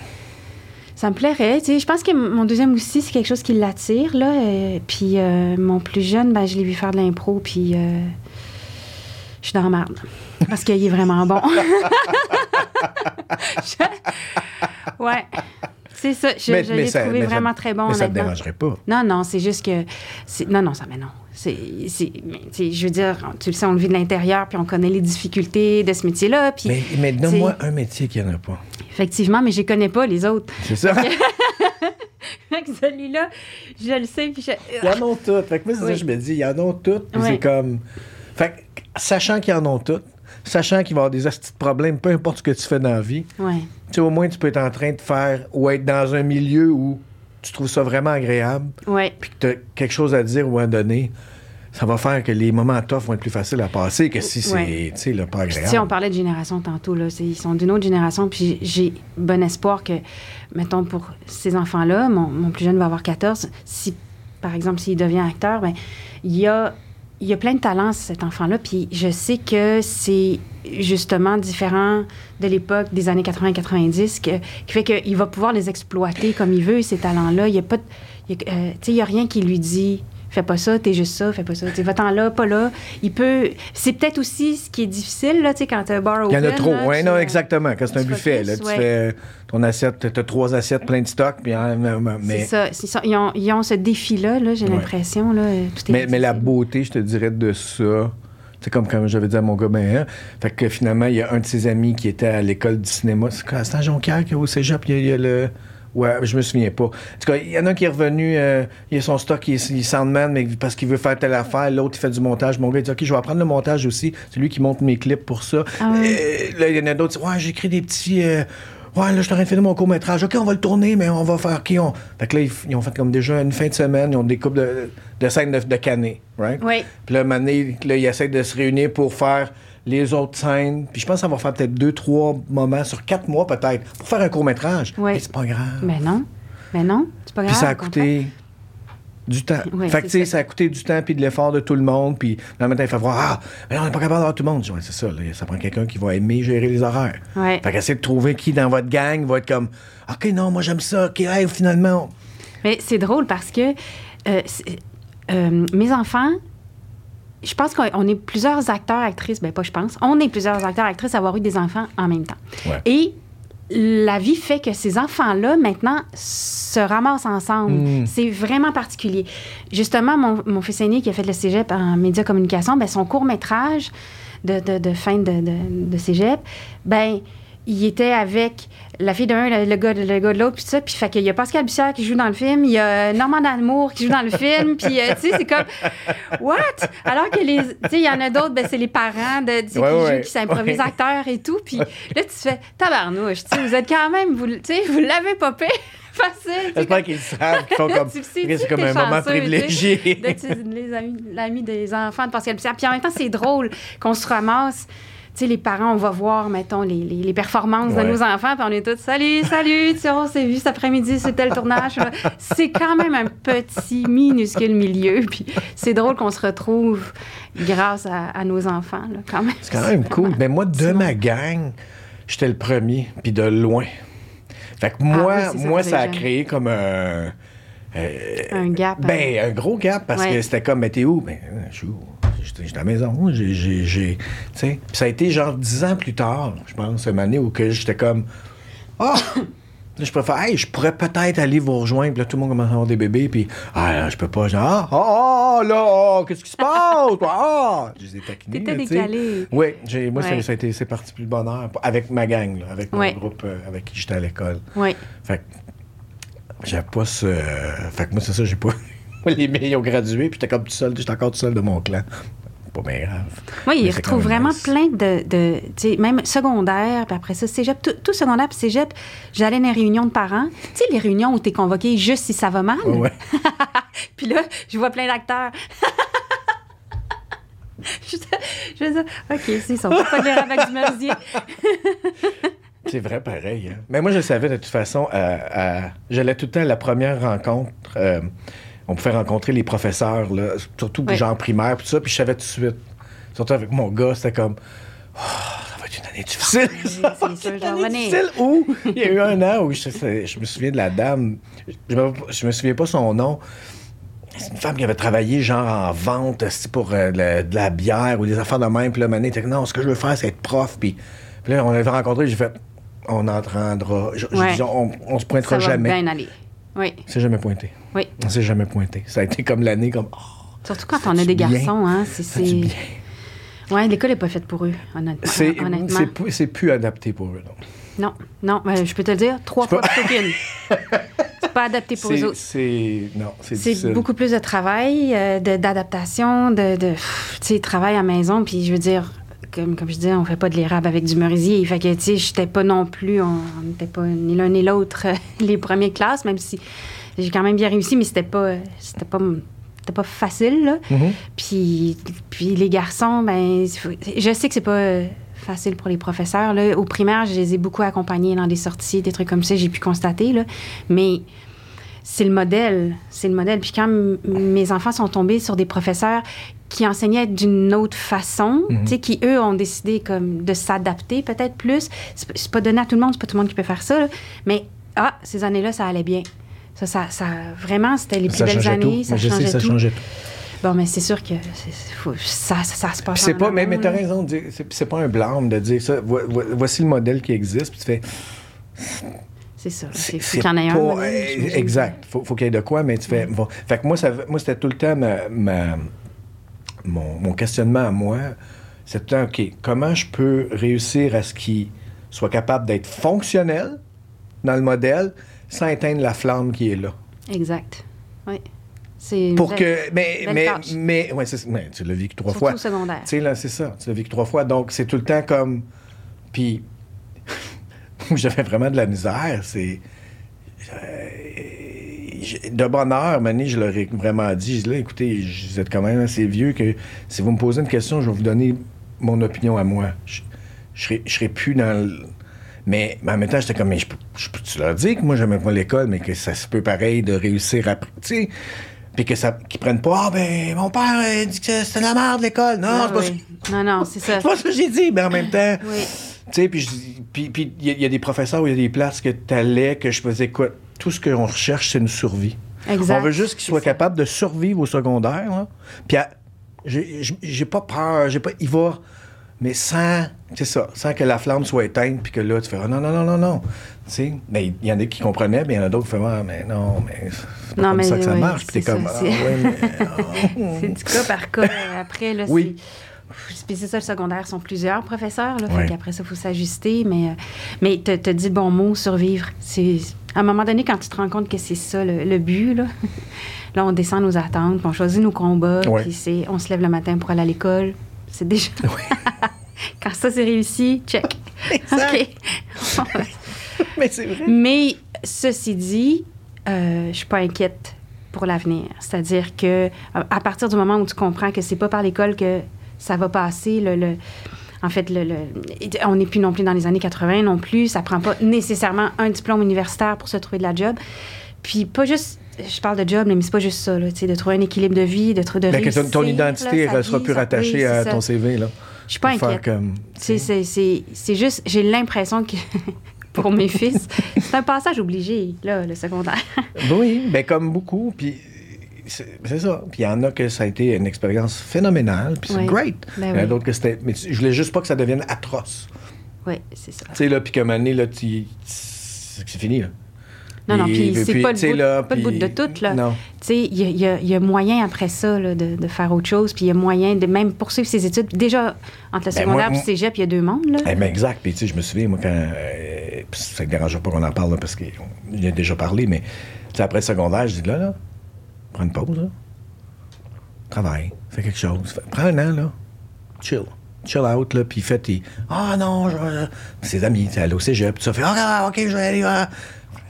Ça me plairait. Tu sais, je pense que mon deuxième aussi, c'est quelque chose qui l'attire. Là. euh, puis euh, mon plus jeune, ben, je l'ai vu faire de l'impro. Puis euh, je suis dans la merde. Parce qu'il est vraiment bon. (laughs) (laughs) Je- Ouais. C'est ça. Je, Mais- je mais l'ai trouvé ça- vraiment très bon mais ça te là-dedans. dérangerait pas. Non, non, c'est juste que. c'est- Non, non, ça, mais non. Sais, je veux dire, tu le sais, on le vit de l'intérieur, puis on connaît les difficultés de ce métier-là. Puis, Mais, mais donne-moi un métier qu'il n'y en a pas. effectivement, mais je les connais pas, les autres. C'est ça? (laughs) Fait que celui-là, je le sais, puis je. Ils en ont toutes. Fait que moi, c'est ça que je me dis, ils en ont toutes. Oui. c'est comme. Fait que, sachant qu'ils en ont toutes, sachant qu'il va y avoir des astis de problèmes, peu importe ce que tu fais dans la vie, Ouais. tu sais, au moins, tu peux être en train de faire ou être dans un milieu où tu trouves ça vraiment agréable, puis que tu as quelque chose à dire ou à donner. Ça va faire que les moments tough vont être plus faciles à passer que si c'est, Ouais. là, pas Puis, tu sais, on agréable. parlait de génération tantôt, là. Ils sont d'une autre génération, puis j'ai bon espoir que, mettons, pour ces enfants-là, mon, mon plus jeune va avoir 14, si, par exemple, s'il devient acteur, ben il y a, il y a plein de talents, cet enfant-là, puis je sais que c'est justement différent de l'époque des années 80-90, que- qui fait qu'il va pouvoir les exploiter comme il veut, ces talents-là. Il y a pas euh, a rien qui lui dit fais pas ça, t'es juste ça, fais pas ça. Tu va-t'en là, pas là. Il peut. C'est peut-être aussi ce qui est difficile, là, tu sais, quand t'as un bar Il y en a open, trop. Oui, non, exactement. Quand c'est un buffet, là, tu fais ton assiette, tu as trois assiettes plein de stock, puis hein, mais, C'est ça. c'est ça. Ils, ont, ils ont ce défi-là, là, j'ai Ouais. l'impression. Là, tout est mais, mais la beauté, je te dirais, de ça, c'est comme comme j'avais dit à mon gars, ben, hein, fait que finalement, il y a un de ses amis qui était à l'école du cinéma. C'est quoi, c'est à Jonquière au cégep, il y a, il y a le. Ouais, je me souviens pas. En tout cas, il y en a un qui est revenu, euh, il a son stock, il est, il est soundman, mais parce qu'il veut faire telle affaire. L'autre, il fait du montage. Mon gars, il dit, OK, je vais apprendre le montage aussi. C'est lui qui monte mes clips pour ça. Ah ouais. Euh, là, il y en a d'autres qui disent, Ouais, j'écris des petits. euh, Ouais, là, je en train de mon court-métrage. OK, on va le tourner, mais on va faire. OK, on? Fait que là, ils, ils ont fait comme déjà une fin de semaine, ils ont des coupes de, de scènes de, de canet, right? Oui. Puis là, donné, là, ils essaient de se réunir pour faire les autres scènes. Puis je pense ça va faire peut-être deux, trois moments sur quatre mois, peut-être, pour faire un court-métrage. Oui. Mais c'est pas grave. Mais non. Mais non. C'est pas grave. Puis ça a coûté du temps. Fait que, c'est tu sais, ça. ça a coûté du temps puis de l'effort de tout le monde. Puis le matin, il fait voir Ah, mais là, on n'est pas capable d'avoir tout le monde. Ouais, c'est ça. là, ça prend quelqu'un qui va aimer gérer les horaires. Ouais. Fait qu'essayer de trouver qui dans votre gang va être comme OK, non, moi, j'aime ça. OK, hey, finalement. Mais c'est drôle parce que euh, euh, mes enfants, je pense qu'on on est plusieurs acteurs, actrices, ben pas je pense, on est plusieurs acteurs, actrices à avoir eu des enfants en même temps. Ouais. Et la vie fait que ces enfants-là, maintenant, se ramassent ensemble. Mm. C'est vraiment particulier. Justement, mon, mon fils aîné qui a fait le cégep en média communication, ben, son court-métrage de, de- de fin de, de, de cégep, ben, il était avec la fille d'un, le, le gars, de- le gars de l'autre, puis ça. Puis fait qu'il y a Pascal Bussière qui joue dans le film, il y a Normand D'Amour qui joue dans le film, puis euh, tu sais, c'est comme, what? Alors que les, tu sais, il y en a d'autres, ben, c'est les parents de, Ouais, qui ouais. jouent, qui s'improvisent Ouais. acteurs et tout. Puis là, tu te fais, tabarnouche, tu sais, vous êtes quand même, vous, tu sais, vous l'avez pas fait (laughs) facile. J'espère comme- qu'ils savent, qu'ils font (laughs) comme. C'est comme un moment privilégié. d'être les amis- l'ami des enfants de Pascal Bussière. Puis en même temps, c'est drôle qu'on se ramasse. Sais, les parents, on va voir, mettons, les, les- les performances Ouais. de nos enfants, puis on est tous, salut, salut, tu sais, on s'est vu cet après-midi, c'était le tournage. C'est quand même un petit, minuscule milieu, (laughs) puis c'est drôle qu'on se retrouve grâce à, à nos enfants, là, quand même. C'est quand même cool. Mais moi, de ma gang, j'étais le premier, puis de loin. Fait que moi, Ah oui, ça, moi ça a créé comme un. euh, Un gap. Ben, un gros gap parce Ouais. que c'était comme, mais t'es où? Ben, je suis où? J'étais à la maison. J'ai. j'ai- j'ai- Tu sais, Puis ça a été genre dix ans plus tard, je pense, une année où que j'étais comme. Ah! Là, je préfère, hey, je pourrais peut-être aller vous rejoindre. Puis là, tout le monde commence à avoir des bébés. Puis, ah, là, je peux pas. Genre, ah, ah, ah, là, ah, qu'est-ce qui se passe? toi? Ah! Je les ai taquinés. T'étais décalé. Oui, moi, ça- Ouais. ça, a été, c'est parti plus le bonheur. Avec ma gang, là, avec mon Ouais. groupe euh, avec qui j'étais à l'école. Oui. Fait que j'avais pas ce. Fait que moi, c'est ça, j'ai pas. (laughs) Moi, les ils ont gradué, puis j'étais comme tout seul, j'étais encore tout seul de mon clan. Pas bien grave. Oui, Mais il c'est retrouve quand même vraiment nice. plein de, de tu sais, même secondaire, puis après ça, cégep, tout, tout secondaire, puis cégep, j'allais dans les réunions de parents. Tu sais, les réunions où tu es convoqué juste si ça va mal. Ouais, ouais. (laughs) Puis là, je vois plein d'acteurs. (laughs) je, je veux dire, OK, on peut pas lire avec du merisier. C'est vrai, pareil. hein. Mais moi, je savais de toute façon, euh, euh, j'allais tout le temps à la première rencontre. euh, on pouvait rencontrer les professeurs, là, surtout Ouais. genre primaire, puis tout ça, puis je savais tout de suite. Surtout avec mon gars, c'était comme. Oh, ça va être une année difficile. (laughs) Ça va être une année difficile. Où? Il y a eu un an où je, je me souviens de la dame. Je me, je me souviens pas son nom. C'est une femme qui avait travaillé genre en vente pour euh, de, la, de la bière ou des affaires de même. Puis là, Mané était non, ce que je veux faire, c'est être prof. Puis, puis là, on avait rencontré, j'ai fait, on n'entendra, Ouais. on, on se Ça pointera va jamais. bien aller. Oui, On s'est jamais pointé. oui. On s'est jamais pointé. Ça a été comme l'année, comme, oh, Surtout quand on a des bien. garçons, hein. C'est. Ouais, l'école n'est pas faite pour eux, honnêtement. C'est, c'est, plus- c'est plus adapté pour eux. non. Non, non, ben, je peux te le dire, trois fois pas- qu'une. (laughs) c'est pas adapté pour eux autres. c'est, non, c'est, beaucoup plus de travail, euh, de- d'adaptation, de, de sais, travail à maison. Puis je veux dire, comme, comme je disais, on fait pas de l'érable avec du merisier. Fait que, tu sais, j'étais pas non plus, on n'était pas ni l'un ni l'autre euh, (laughs) les premières classes, même si j'ai quand même bien réussi, mais c'était pas, c'était pas, c'était pas facile, là. Mhm. Puis, puis les garçons, ben, je sais que c'est pas facile pour les professeurs. Là. Au primaire, je les ai beaucoup accompagnés dans des sorties, des trucs comme ça, j'ai pu constater. Là. Mais c'est le modèle. C'est le modèle. Puis quand mes enfants sont tombés sur des professeurs qui enseignaient d'une autre façon, tu sais, qui, eux, ont décidé comme de s'adapter peut-être plus. C'est pas donné à tout le monde, c'est pas tout le monde qui peut faire ça. là. Mais, ah, ces années-là, ça allait bien. Ça, ça, ça vraiment, c'était les plus belles années. tout. Ça sais, changeait ça tout. changeait tout. Bon, mais c'est sûr que faut- ça, ça, ça se passe c'est pas, mais, mais t'as raison de dire, c'est, c'est pas un blâme de dire ça. Vo- vo- voici le modèle qui existe, puis tu fais, C'est ça. C'est faut qu'il y en ait un. euh, exact. Faut, faut qu'il y ait de quoi, mais tu fais. bon. Fait que moi, ça, moi c'était tout le temps ma, ma- mon, mon questionnement à moi. C'est tout le temps, OK, comment je peux réussir à ce qu'il soit capable d'être fonctionnel dans le modèle sans éteindre la flamme qui est là? Exact. Oui. C'est Pour belle- que. Mais, mais, tâche. mais, ouais, mais tu l'as vécu trois Surtout fois. secondaire. Tu sais, là, c'est ça. Tu l'as vécu trois fois. Donc, c'est tout le temps comme. Puis, où j'avais vraiment de la misère, c'est. euh, de bonne heure, Mané, je leur ai vraiment dit, là, écoutez, vous êtes quand même assez vieux que si vous me posez une question, je vais vous donner mon opinion à moi. Je, je serai, je serai plus dans le... Mais, mais en même temps, j'étais comme, mais je, peux- je peux-tu leur dire que moi, j'aimais pas l'école, mais que ça se peut pareil de réussir après, tu sais, puis que ça, qu'ils prennent pas, ah ben, mon père euh, dit que c'était de la merde, l'école. Non, Ah c'est pas. Non, non, c'est (laughs) ça. c'est pas ça que j'ai dit, mais en même temps, Oui. Tu sais, puis il y, a- il y a des professeurs où il y a des places que tu allais, que je faisais, écoute, tout ce qu'on recherche, c'est une survie. Exact. On veut juste qu'ils soient capables de survivre au secondaire. Puis j'ai pas peur, j'ai pas, il va, mais sans, c'est ça, sans que la flamme soit éteinte, puis que là, tu fais, ah, non, non, non, non, non. Tu sais, mais il y en a qui comprenaient, mais il y en a d'autres qui font, ah, mais non, mais c'est pas Non, comme mais ça que ça oui, marche. Puis t'es comme, ah, mais. (laughs) C'est du cas par cas. Après, là, Oui. c'est... Puis c'est ça, le secondaire, sont plusieurs professeurs. Là, Ouais. Fait qu'après ça, il faut s'ajuster. Mais, euh, mais tu as dit le bon mot, survivre. C'est... À un moment donné, quand tu te rends compte que c'est ça le, le but, là, (laughs) là, on descend nos attentes, on choisit nos combats, Ouais. puis c'est... on se lève le matin pour aller à l'école. C'est déjà... (laughs) (laughs) quand ça, c'est réussi, check. OK. mais c'est vrai. Mais ceci dit, euh, je suis pas inquiète pour l'avenir. C'est-à-dire que à partir du moment où tu comprends que c'est pas par l'école que ça va passer, le, le- en fait, le, le- on n'est plus non plus dans les années 80 non plus. Ça prend pas nécessairement un diplôme universitaire pour se trouver de la job. Puis pas juste, je parle de job, mais c'est pas juste ça, là, de trouver un équilibre de vie, de, tr- de Mais que ton, identité là, sera vie, plus rattachée à ton. CV, là. Je suis pas inquiète. comme, C'est, juste, j'ai l'impression que (laughs) pour mes fils, c'est un passage obligé, là, le secondaire. Oui, ben comme beaucoup. Puis c'est ça. Puis il y en a que ça a été une expérience phénoménale. Puis c'est Oui. great. Ben il y en a d'autres que c'était. Mais je voulais juste pas que ça devienne atroce. oui, c'est ça. Tu sais, là, puis qu'à un moment donné, là, tu- c'est fini, là. Non, non, puis c'est pas, le bout, là, pas le bout de tout, là. Non. Tu sais, il y a, y y moyen après ça là, de, de faire autre chose, puis il y a moyen de même poursuivre ses études. Déjà, entre le Ben, secondaire et le moi- cégep, il y a deux mondes, là. Eh ben, exact. Puis, tu sais, je me souviens, moi, quand. euh, puis ça ne dérange pas qu'on en parle, là, parce qu'il y a déjà parlé, mais, tu sais, après le secondaire, je dis, là, là, prends une pause, là. Travaille, fais quelque chose. Prends un an, là. Chill. Chill out, là, puis fais tes. Ah, non, je. Ses amis, sais, aller au cégep, puis ça fait, ah, ok, je vais aller. ah.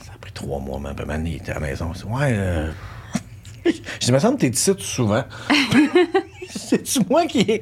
Ça a pris trois mois, peu maintenant, il était à la maison. Ouais, euh... (laughs) je me semble que t'es ici souvent. (laughs) C'est-tu moi qui.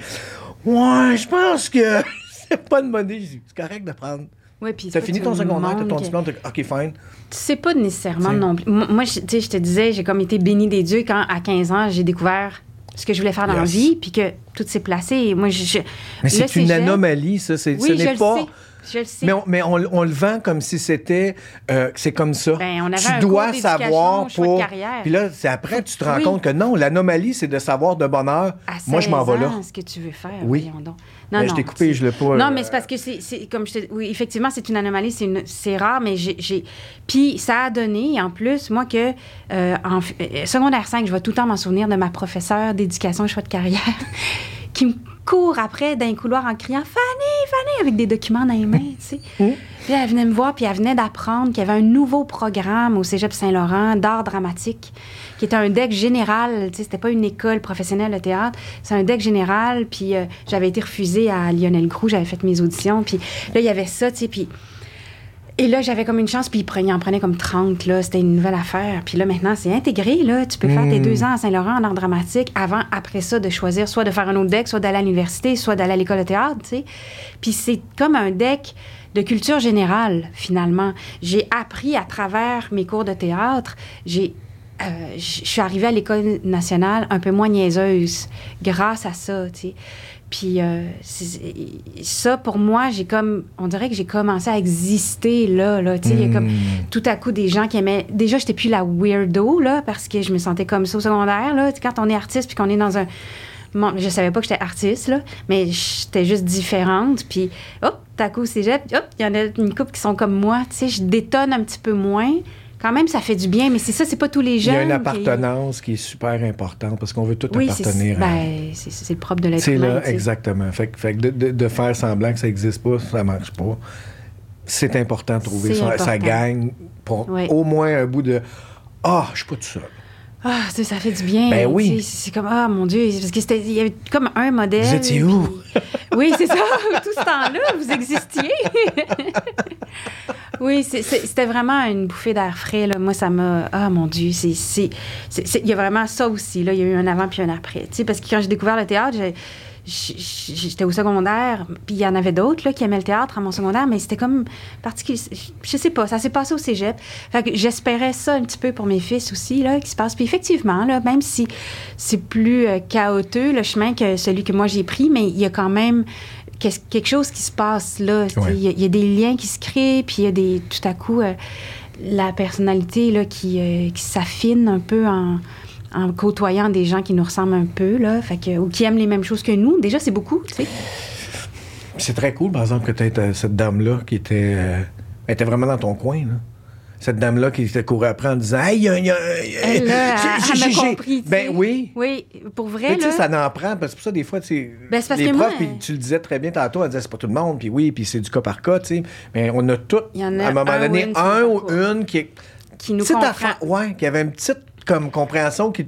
Ouais, je pense que (laughs) c'est pas une bonne idée. C'est correct de prendre. Ouais, puis T'as c'est fini ton secondaire, t'as ton diplôme, t'as- ok, fine. Tu sais pas nécessairement T'sais. non plus. Moi, tu sais, je te disais, j'ai comme été bénie des dieux quand, à 15 ans, j'ai découvert ce que je voulais faire dans la vie, puis que tout s'est placé. Et moi, je, je- Mais le c'est une cégep- anomalie, ça. c'est- Oui, ce je n'est le pas. sais. Je le sais. Mais, on, mais on, on le vend comme si c'était. euh, c'est comme ça. Ben, on avait tu un dois savoir pour. Puis là, c'est après que tu te rends Oui. compte que non, l'anomalie, c'est de savoir de bonne heure. À Moi, je m'en 16 vais là. ce que tu veux faire, Oui. voyons donc. Mais je t'ai coupé, je l'ai pas, Non, euh, mais c'est parce que c'est, comme je te oui, effectivement, c'est une anomalie, c'est, rare, mais j'ai, Puis ça a donné, en plus, moi, que euh, en euh, secondaire 5, je vais tout le temps m'en souvenir de ma professeure d'éducation et choix de carrière (laughs) qui me court après d'un couloir en criant Fanny, Fanny, avec des documents dans les mains, tu sais. Mmh. Puis elle venait me voir, puis elle venait d'apprendre qu'il y avait un nouveau programme au Cégep Saint-Laurent d'art dramatique, qui était un deck général. Tu sais, c'était pas une école professionnelle de théâtre, c'est un deck général. Puis euh, j'avais été refusée à Lionel Groux, j'avais fait mes auditions. Puis là, il y avait ça, tu sais, puis... Et là, j'avais comme une chance, puis il en prenait comme 30, là. C'était une nouvelle affaire. Puis là, maintenant, c'est intégré, là. Tu peux faire tes deux ans à Saint-Laurent en art dramatique avant, après ça, de choisir soit de faire un autre deck, soit d'aller à l'université, soit d'aller à l'école de théâtre, tu sais. Puis c'est comme un deck de culture générale, finalement. J'ai appris à travers mes cours de théâtre, j'ai euh, je suis arrivée à l'école nationale un peu moins niaiseuse grâce à ça, tu sais. Puis euh, c'est- ça, pour moi, j'ai comme, on dirait que j'ai commencé à exister là, là, tu sais. Il y a comme tout à coup des gens qui aimaient. Déjà, j'étais plus la weirdo là parce que je me sentais comme ça au secondaire là. Tu sais, Quand on est artiste puis qu'on est dans un Bon, je savais pas que j'étais artiste, là, mais j'étais juste différente. Puis, hop, tout à coup, cégep, hop, il y en a une couple qui sont comme moi. Tu sais, je détonne un petit peu moins. Quand même, ça fait du bien, mais c'est ça, c'est pas tous les Il y jeunes. a une appartenance qui est super importante parce qu'on veut tout Oui, c'est appartenir à. ben, c'est- c'est le propre de l'être C'est humain. là, tu sais. exactement. Fait, que- fait de, de- de faire semblant que ça n'existe pas, ça marche pas. C'est important de trouver C'est sa, sa important. gang pour Oui. au moins un bout de Ah, je suis pas tout seul. Ah, ça fait du bien. Ben oui. C'est c'est comme, ah, mon Dieu, c'est parce que c'était, il y avait comme un modèle. Vous étiez où? puis- Oui, c'est ça. (laughs) Tout ce temps-là, vous existiez. (laughs) oui, c'était vraiment une bouffée d'air frais. Là. Moi, ça m'a. Ah, mon Dieu, c'est. Il y a vraiment ça aussi. Là. Il y a eu un avant puis un après. Tu sais, parce que quand j'ai découvert le théâtre, j'étais au secondaire, puis il y en avait d'autres qui aimaient le théâtre à mon secondaire, mais c'était comme particulier. Je sais pas, ça s'est passé au cégep. Fait que j'espérais ça un petit peu pour mes fils aussi, là, qui se passe. Puis effectivement, là, même si c'est plus euh, chaotique le chemin que celui que moi j'ai pris, mais il y a quand même qu'est-ce- quelque chose qui se passe là. Ouais. Il y, a- il y a des liens qui se créent, puis il y a des tout à coup euh, la personnalité là, qui, euh, qui s'affine un peu en, en côtoyant des gens qui nous ressemblent un peu, là, fait que, ou qui aiment les mêmes choses que nous. Déjà, c'est beaucoup, tu sais. C'est très cool, par exemple, que tu aies cette dame-là qui était, euh, elle était vraiment dans ton coin. Là. Cette dame-là qui était courue après en disant Hey, il y a. y a- Elle, là, compris. Ben oui. Oui, pour vrai, Mais tu sais, ça n'en prend, parce que c'est pour ça, des fois, tu sais, Ben, c'est parce les que profs, moi, tu le disais très bien tantôt, elle disait c'est pas tout le monde, puis oui, puis c'est du cas par cas, tu sais. Mais on a tout, Il y en a à un moment un donné, un ou une qui est. Qui nous petite comprend. affaire- ouais, qui avait une petite comme compréhension qui.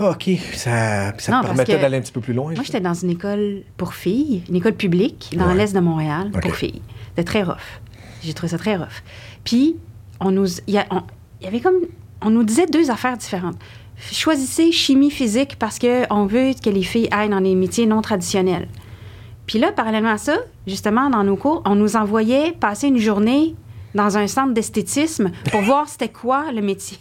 Ah, OK, ça, ça Non, te permettait d'aller un petit peu plus loin. Moi, j'étais dans une école pour filles, une école publique dans Ouais. l'est de Montréal pour filles. C'était très rough. J'ai trouvé ça très rough. Puis, on nous, il y, a- on- il y avait comme, on nous disait deux affaires différentes. Choisissez chimie physique parce que on veut que les filles aillent dans les métiers non traditionnels. Puis là, parallèlement à ça, justement, dans nos cours, on nous envoyait passer une journée dans un centre d'esthétisme pour (laughs) voir c'était quoi le métier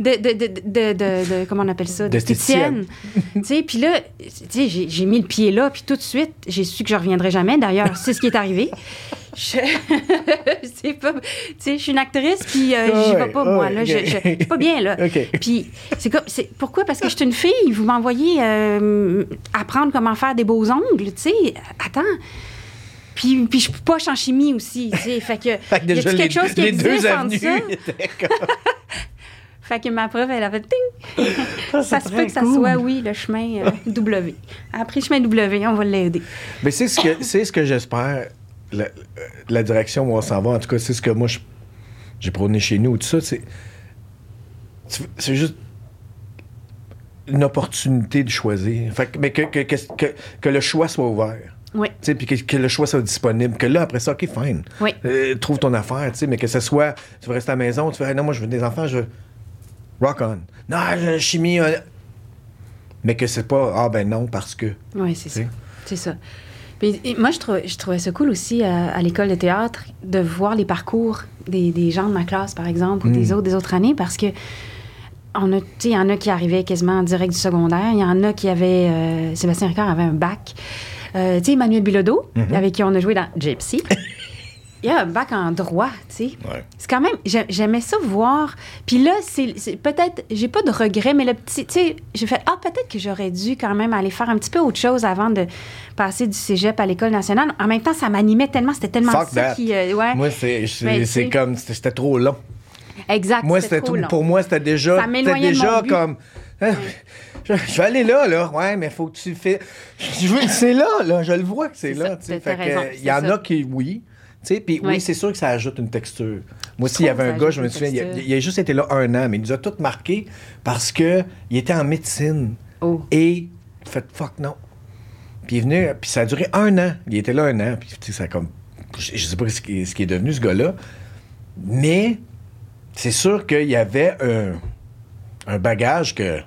de, de, de, de, de- de- comment on appelle ça, D'esthéticienne. d'esthéticienne. tu sais, puis là, tu sais, j'ai, mis le pied là, puis tout de suite, j'ai su que je reviendrai jamais. D'ailleurs, c'est ce qui est arrivé. Je, (laughs) c'est pas, tu sais, je suis une actrice, puis euh, j'y vais pas, moi. Là, je, je, je suis pas bien, là. (laughs) Puis, c'est comme, c'est, pourquoi? Parce que je suis une fille, vous m'envoyez euh, apprendre comment faire des beaux ongles, tu sais. Attends. Puis, puis je suis poche en chimie aussi, tu sais. Fait que, Fait que y a les, quelque chose qui les existe deux avenues ça? (laughs) Fait que ma prof, elle avait ting! Ah, ça se peut que ça soit, oui, le chemin euh, W. Après le chemin W, on va l'aider. Mais c'est ce que, c'est ce que j'espère, la, la direction où on s'en va. En tout cas, c'est ce que moi, j'ai prôné chez nous. Tout ça, c'est. juste une opportunité de choisir. Fait que- mais que, que, que, que- le choix soit ouvert. Oui. Tu sais, puis que, le choix soit disponible. Que là, après ça, OK, fine. Oui. Euh, trouve ton affaire, tu sais, mais que ce soit, tu veux rester à la maison, tu fais, Ah, non, moi, je veux des enfants, je veux. Rock on. Non, je- chimie. euh, Mais que c'est pas, ah ben non, parce que. Oui, c'est ça. C'est ça. Puis, moi, je, trouvais- je trouvais ça cool aussi à, à l'école de théâtre de voir les parcours des, des gens de ma classe, par exemple, ou Mm. des autres des autres années, parce que on a, tu sais, il y en a qui arrivaient quasiment en direct du secondaire, il y en a qui avaient, euh, Sébastien Ricard avait un bac. Euh, tu sais, Emmanuel Bilodeau, Mm-hmm. avec qui on a joué dans Gypsy. (laughs) Il a un bac en droit, tu sais. Ouais. C'est quand même, j'ai- j'aimais ça voir. Puis là, c'est peut-être, j'ai pas de regret, mais le petit, tu sais, j'ai fait, ah, peut-être que j'aurais dû quand même aller faire un petit peu autre chose avant de passer du cégep à l'École nationale. En même temps, ça m'animait tellement, c'était tellement Fuck ça qui. euh, ouais. Moi, c'est sais- comme. C'était trop long. exact. Moi, c'était trop long. Pour moi, c'était déjà. C'était déjà comme. Hein, (laughs) Je, je vais aller là, là. Ouais, mais faut que tu fais. C'est là, là. Je le vois que c'est là. tu sais. Il y en ça. a qui, oui. Puis oui, Oui. c'est sûr que ça ajoute une texture. Moi aussi, trouve il y avait un gars, je me souviens, il, a- texture. il a juste été là un an, mais il nous a tous marqués parce que il était en médecine. Oh. Et fait fuck non. Puis il est venu, puis ça a duré un an. Il était là un an, puis tu sais, ça a comme. Je, je sais pas ce qui, ce qui est devenu ce gars-là, mais c'est sûr qu'il y avait un, un bagage que.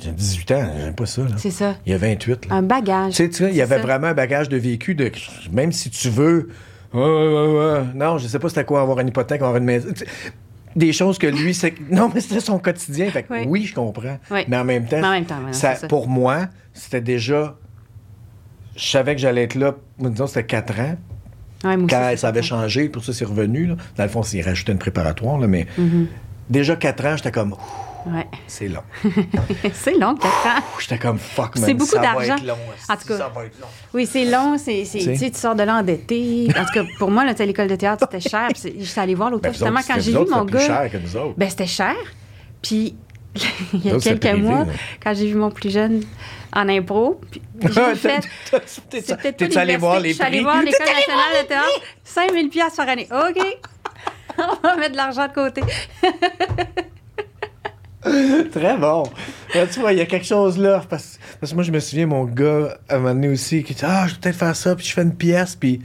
J'ai 18 ans, j'aime pas ça. C'est ça. Il y a 28. Là. Un bagage. Tu sais, tu sais, il y avait ça. vraiment un bagage de vécu de. Même si tu veux. Ouais, ouais, ouais, ouais. Non, je sais pas c'était quoi avoir une hypothèque, avoir une maison. Des choses que lui, c'est. (laughs) Non, mais c'était son quotidien. Fait que Oui. oui, je comprends. Oui. Mais en même temps, Mais en même temps, voilà, ça- c'est ça. pour moi, c'était déjà. Je savais que j'allais être là, disons, c'était 4 ans. Ouais, moi aussi, Quand ça avait changé, pour ça, c'est revenu. Là. Dans le fond, c'est rajouté une préparatoire, là, mais déjà 4 ans, j'étais comme, Ouais. c'est long. (laughs) c'est long, 4 ans. J'étais comme, fuck, man. C'est beaucoup d'argent. En tout cas, ça va être long. Oui, c'est long, c'est, Tu sors de là endetté. En tout cas, pour moi, là, l'école de théâtre, c'était cher. Je suis allée voir l'autre Ben, justement, autres, quand c'était- j'ai vu mon c'était gars. cher que nous autres. Ben, c'était cher. Puis, (laughs) il y a c'était quelques privé, mois, là. quand j'ai vu mon plus jeune en impro, j'ai (laughs) fait. T'es- allé voir les l'université. Je suis allée prix? voir l'École nationale de théâtre. 5000 pièces par année. OK. On va mettre de l'argent de côté. (laughs) Très bon. Là, tu vois, il y a quelque chose là. Parce, parce que moi, je me souviens, mon gars, à un moment donné aussi, qui dit Ah, je vais peut-être faire ça, puis je fais une pièce, puis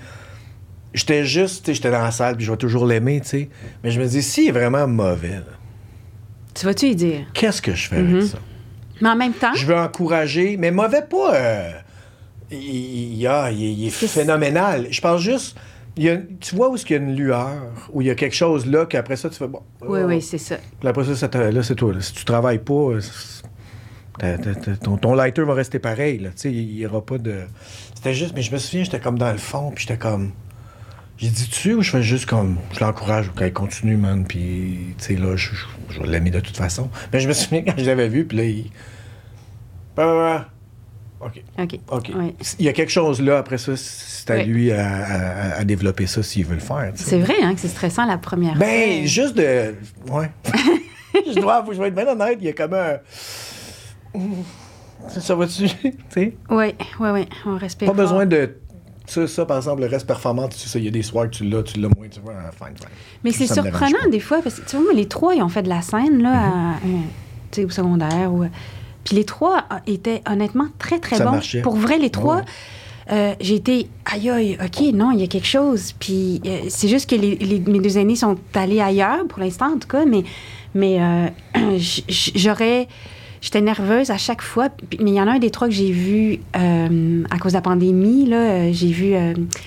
j'étais juste, tu sais, j'étais dans la salle, puis je vais toujours l'aimer, tu sais. Mais je me dis, s'il est vraiment mauvais, là, Tu vas-tu y dire? qu'est-ce que je fais Mm-hmm. avec ça? Mais en même temps, Je veux encourager, mais mauvais pas. euh, il, il- il- il est phénoménal. Je pense juste. Il y a- tu vois où est-ce qu'il y a une lueur, où il y a quelque chose là, qu'après ça, tu fais bon. oui, oh. oui, c'est ça. Puis après ça, là, c'est toi. là. Si tu travailles pas, euh, c'est- t'as- t'as- t'as- ton, ton lighter va rester pareil. Là. Il n'y aura pas de. C'était juste, mais je me souviens, j'étais comme dans le fond, puis j'étais comme. J'ai dit dessus ou je fais juste comme. Je l'encourage, OK, continue, man. Puis, tu sais, là, je, je- je vais l'aimer de toute façon. Mais je me souviens quand je l'avais vu, puis là, il. Bah, bah, bah. OK. OK. OK. Ouais. Il y a quelque chose là, après ça, c'est à lui à, à- à développer ça s'il veut le faire. C'est vrai hein, que c'est stressant la première Ben, fois. juste de. Ouais. (laughs) je dois, je vais être bien honnête, il y a comme un. Ça, va-tu? Oui, oui, oui, on respecte. Pas besoin de. Ça, ça, par exemple, le reste performant, tu sais, il y a des soirs que tu l'as, tu l'as moins, tu vois, fine, fine. Mais c'est surprenant des fois, parce que tu vois, moi, les trois, ils ont fait de la scène, là, à, euh, au secondaire. Ou, puis les trois étaient honnêtement très, très Ça bons. marchait. Pour vrai, les trois, Ouais. euh, j'ai été, aïe, aïe, OK, non, il y a quelque chose. Puis euh, c'est juste que les, les- mes deux aînés sont allés ailleurs, pour l'instant, en tout cas, mais, mais euh, (clears throat) j'aurais. J'étais nerveuse à chaque fois. Mais il y en a un des trois que j'ai vu à cause de la pandémie. Là, j'ai vu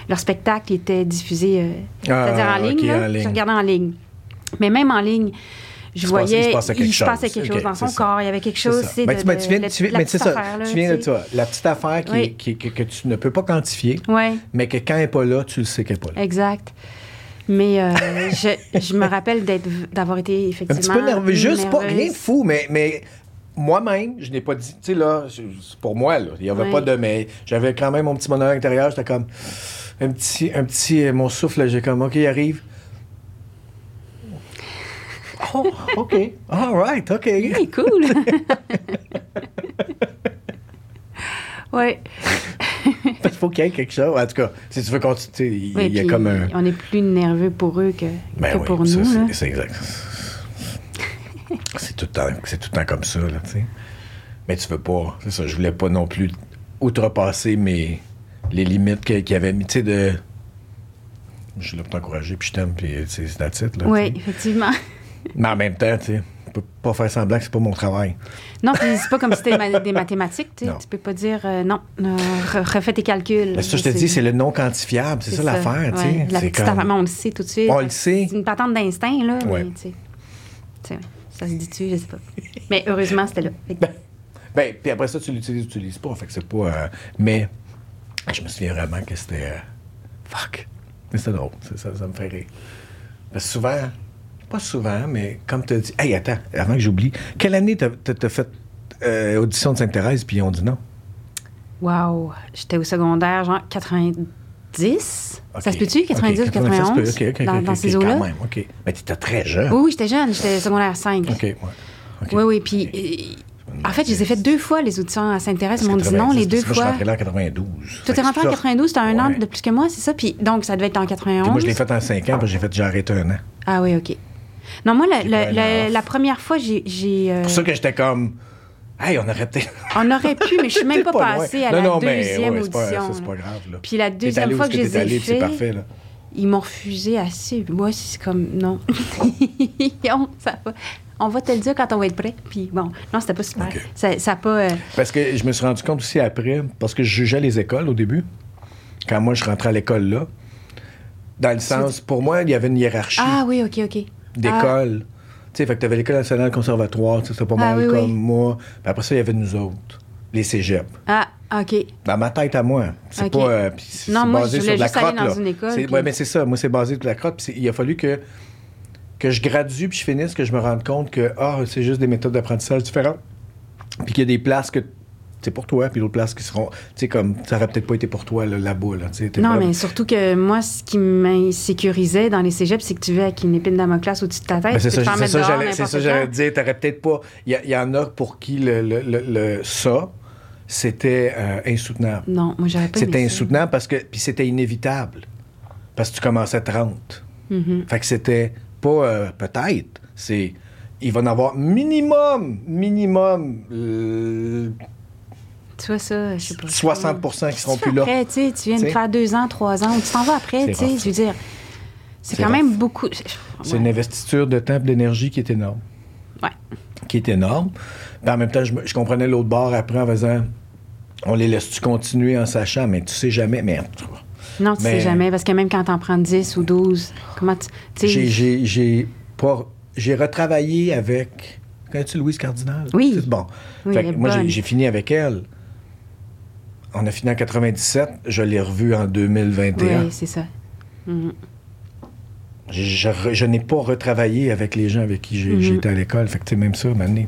leur spectacle était diffusé, Ah, c'est-à-dire en ligne. ok, là. en ligne. Je regardais en ligne. Mais même en ligne, je voyais passait- il se passait quelque chose. dans son corps. Il y avait quelque chose. Ben, tu, ben, tu viens, tu viens- la mais c'est petite ça. affaire, là, tu viens de ça. La petite affaire qui, Oui. qui- que, que tu ne peux pas quantifier, mais que quand elle n'est pas là, tu le sais qu'elle n'est pas là. exact. Mais euh, (laughs) je, je me rappelle d'avoir été Un effectivement. petit peu nerveux. Juste pas, rien de fou, mais, mais moi-même, je n'ai pas dit. Tu sais, là, pour moi, là. Il n'y avait pas de. Mais j'avais quand même mon petit bonheur intérieur. J'étais comme. Un petit. Un petit mon souffle, j'ai comme, OK, il arrive. Oh, OK. All right, OK. Oui, cool. (laughs) ouais. Il faut qu'il y ait quelque chose. En tout cas, si tu veux continuer, il Ouais, y a comme un. On est plus nerveux pour eux que, Ben que oui, pour ça, nous. c'est- exact. (laughs) C'est tout, le temps- c'est tout le temps comme ça, là, tu sais. Mais tu veux pas. C'est ça, je voulais pas non plus outrepasser mes, les limites qu'il y avait mis, tu sais, de. Je suis là pour t'encourager, puis je t'aime, puis c'est la titre, là. Oui, effectivement. Mais en même temps, tu sais, on peut pas faire semblant que c'est pas mon travail. Non, puis c'est pas comme si c'était ma- des mathématiques. Tu sais. Tu peux pas dire euh, non, euh, re- refais tes calculs. Mais ça, je te dis, c'est le non quantifiable, c'est ça, l'affaire, tu sais. La C'est petite comme- affaire, on le sait tout de suite. On le sait. C'est une patente d'instinct, là. Ouais. Mais, tu sais, tu sais, ça se dit-tu, je sais pas. (laughs) Mais heureusement, c'était là. Ben, ben, puis après ça, tu l'utilises ou tu l'utilises pas. Fait que c'est pas. euh, mais je me souviens vraiment que c'était. euh, fuck. Mais c'était drôle. Ça, ça, ça me fait rire. Parce que souvent, pas souvent, mais comme tu as dit. Hey, attends, avant que j'oublie, quelle année t'as as, fait euh, audition de Sainte-Thérèse, puis ils ont dit non? Wow! J'étais au secondaire, genre 90. Ça se peut-tu, 90 Ok, ou 91? ça se peut. Ok, ok, dans dans ces eaux-là? OK. Mais t'étais très jeune. Oui, oui, j'étais jeune. J'étais secondaire 5. OK, ouais. Oui, oui. Puis, en fait, je les ai fait deux fois, les auditions à Sainte-Thérèse. Ils m'ont dit non 90, les deux que Moi, je suis fois. rentré là en 92. Toi, t'es rentré en 92, t'as un an de plus que moi, c'est ça? Puis, donc, ça devait être en Puis 91. moi, je l'ai fait en 5 ans, puis j'ai fait, j'ai arrêté un an. Ah oui, OK. Non, moi, la, la- pas première fois, j'ai. j'ai, euh, C'est pour ça que j'étais comme. Hey, on aurait peut-être. On aurait pu, mais je suis (laughs) même pas, loin. passée à non, la non, mais, deuxième ouais, pas- audition. c'est pas grave, là. Puis la deuxième fois que je les ai allé, puis c'est fait, parfait, là. ils m'ont refusé assez. Moi, c'est comme, non. (laughs) on, ça va. on va te le dire quand on va être prêt. Puis bon, non, c'était pas super. Ça ça pas... euh, Parce que je me suis rendu compte aussi après, parce que je jugeais les écoles au début, quand moi je rentrais à l'école là, dans le sens, pour moi, il y avait une hiérarchie Ah oui, OK, OK. D'écoles. Tu sais, fait que t'avais l'école nationale conservatoire, tu sais, c'était pas Ah, mal oui, comme oui. moi. Puis après ça, il y avait nous autres, les cégeps. Ah, OK. Dans ma tête à moi. C'est OK. pas. euh, c'est Non, c'est moi, basé je sur de la juste aller crotte, dans là. une école, puis- Ouais, mais c'est ça. Moi, c'est basé sur de la crotte. Puis il a fallu que, que je gradue puis je finisse, que je me rende compte que ah, c'est juste des méthodes d'apprentissage différentes. Puis qu'il y a des places que c'est pour toi, puis d'autres places qui seront. Tu sais, comme ça aurait peut-être pas été pour toi là, là-bas. Là, Non, mais surtout que moi, ce qui m'insécurisait dans les cégeps, c'est que tu vis avec une épine d'Amoclas au-dessus de ta tête. Ben, c'est ça, c'est ça, j'allais- dire. T'aurais peut-être pas. Il y, en a pour qui le, le- le- le- ça, c'était euh, insoutenable. Non, moi, j'aurais pas C'était insoutenable parce que. Puis c'était inévitable. Parce que tu commençais à 30. Mhm. Fait que c'était pas euh, peut-être. C'est. Il va en avoir minimum, minimum euh, Tu vois ça, je sais pas. 60% qui seront plus là. Après, tu sais, tu viens de T'sais. faire deux ans, trois ans, ou tu t'en vas après, tu sais. Je veux dire, c'est quand rough. même beaucoup. C'est Ouais. une investiture de temps et d'énergie qui est énorme. Ouais. Qui est énorme. Puis en même temps, je, comprenais l'autre bord après en faisant on les laisse-tu continuer en sachant, mais tu sais jamais. Mais Non, tu Mais- sais jamais, parce que même quand t'en prends 10 ou 12, comment tu. j'ai- j'ai j'ai pas. J'ai retravaillé avec. Connais-tu Louise Cardinal? Oui. Bon. Oui, Fait moi, j'ai fini avec elle. On a fini en 97. Je l'ai revue en 2021. Oui, c'est ça. Mhm. Je, je re- je n'ai pas retravaillé avec les gens avec qui j'ai Mhm. j'ai été à l'école. Fait que, tu sais, même ça, maintenant.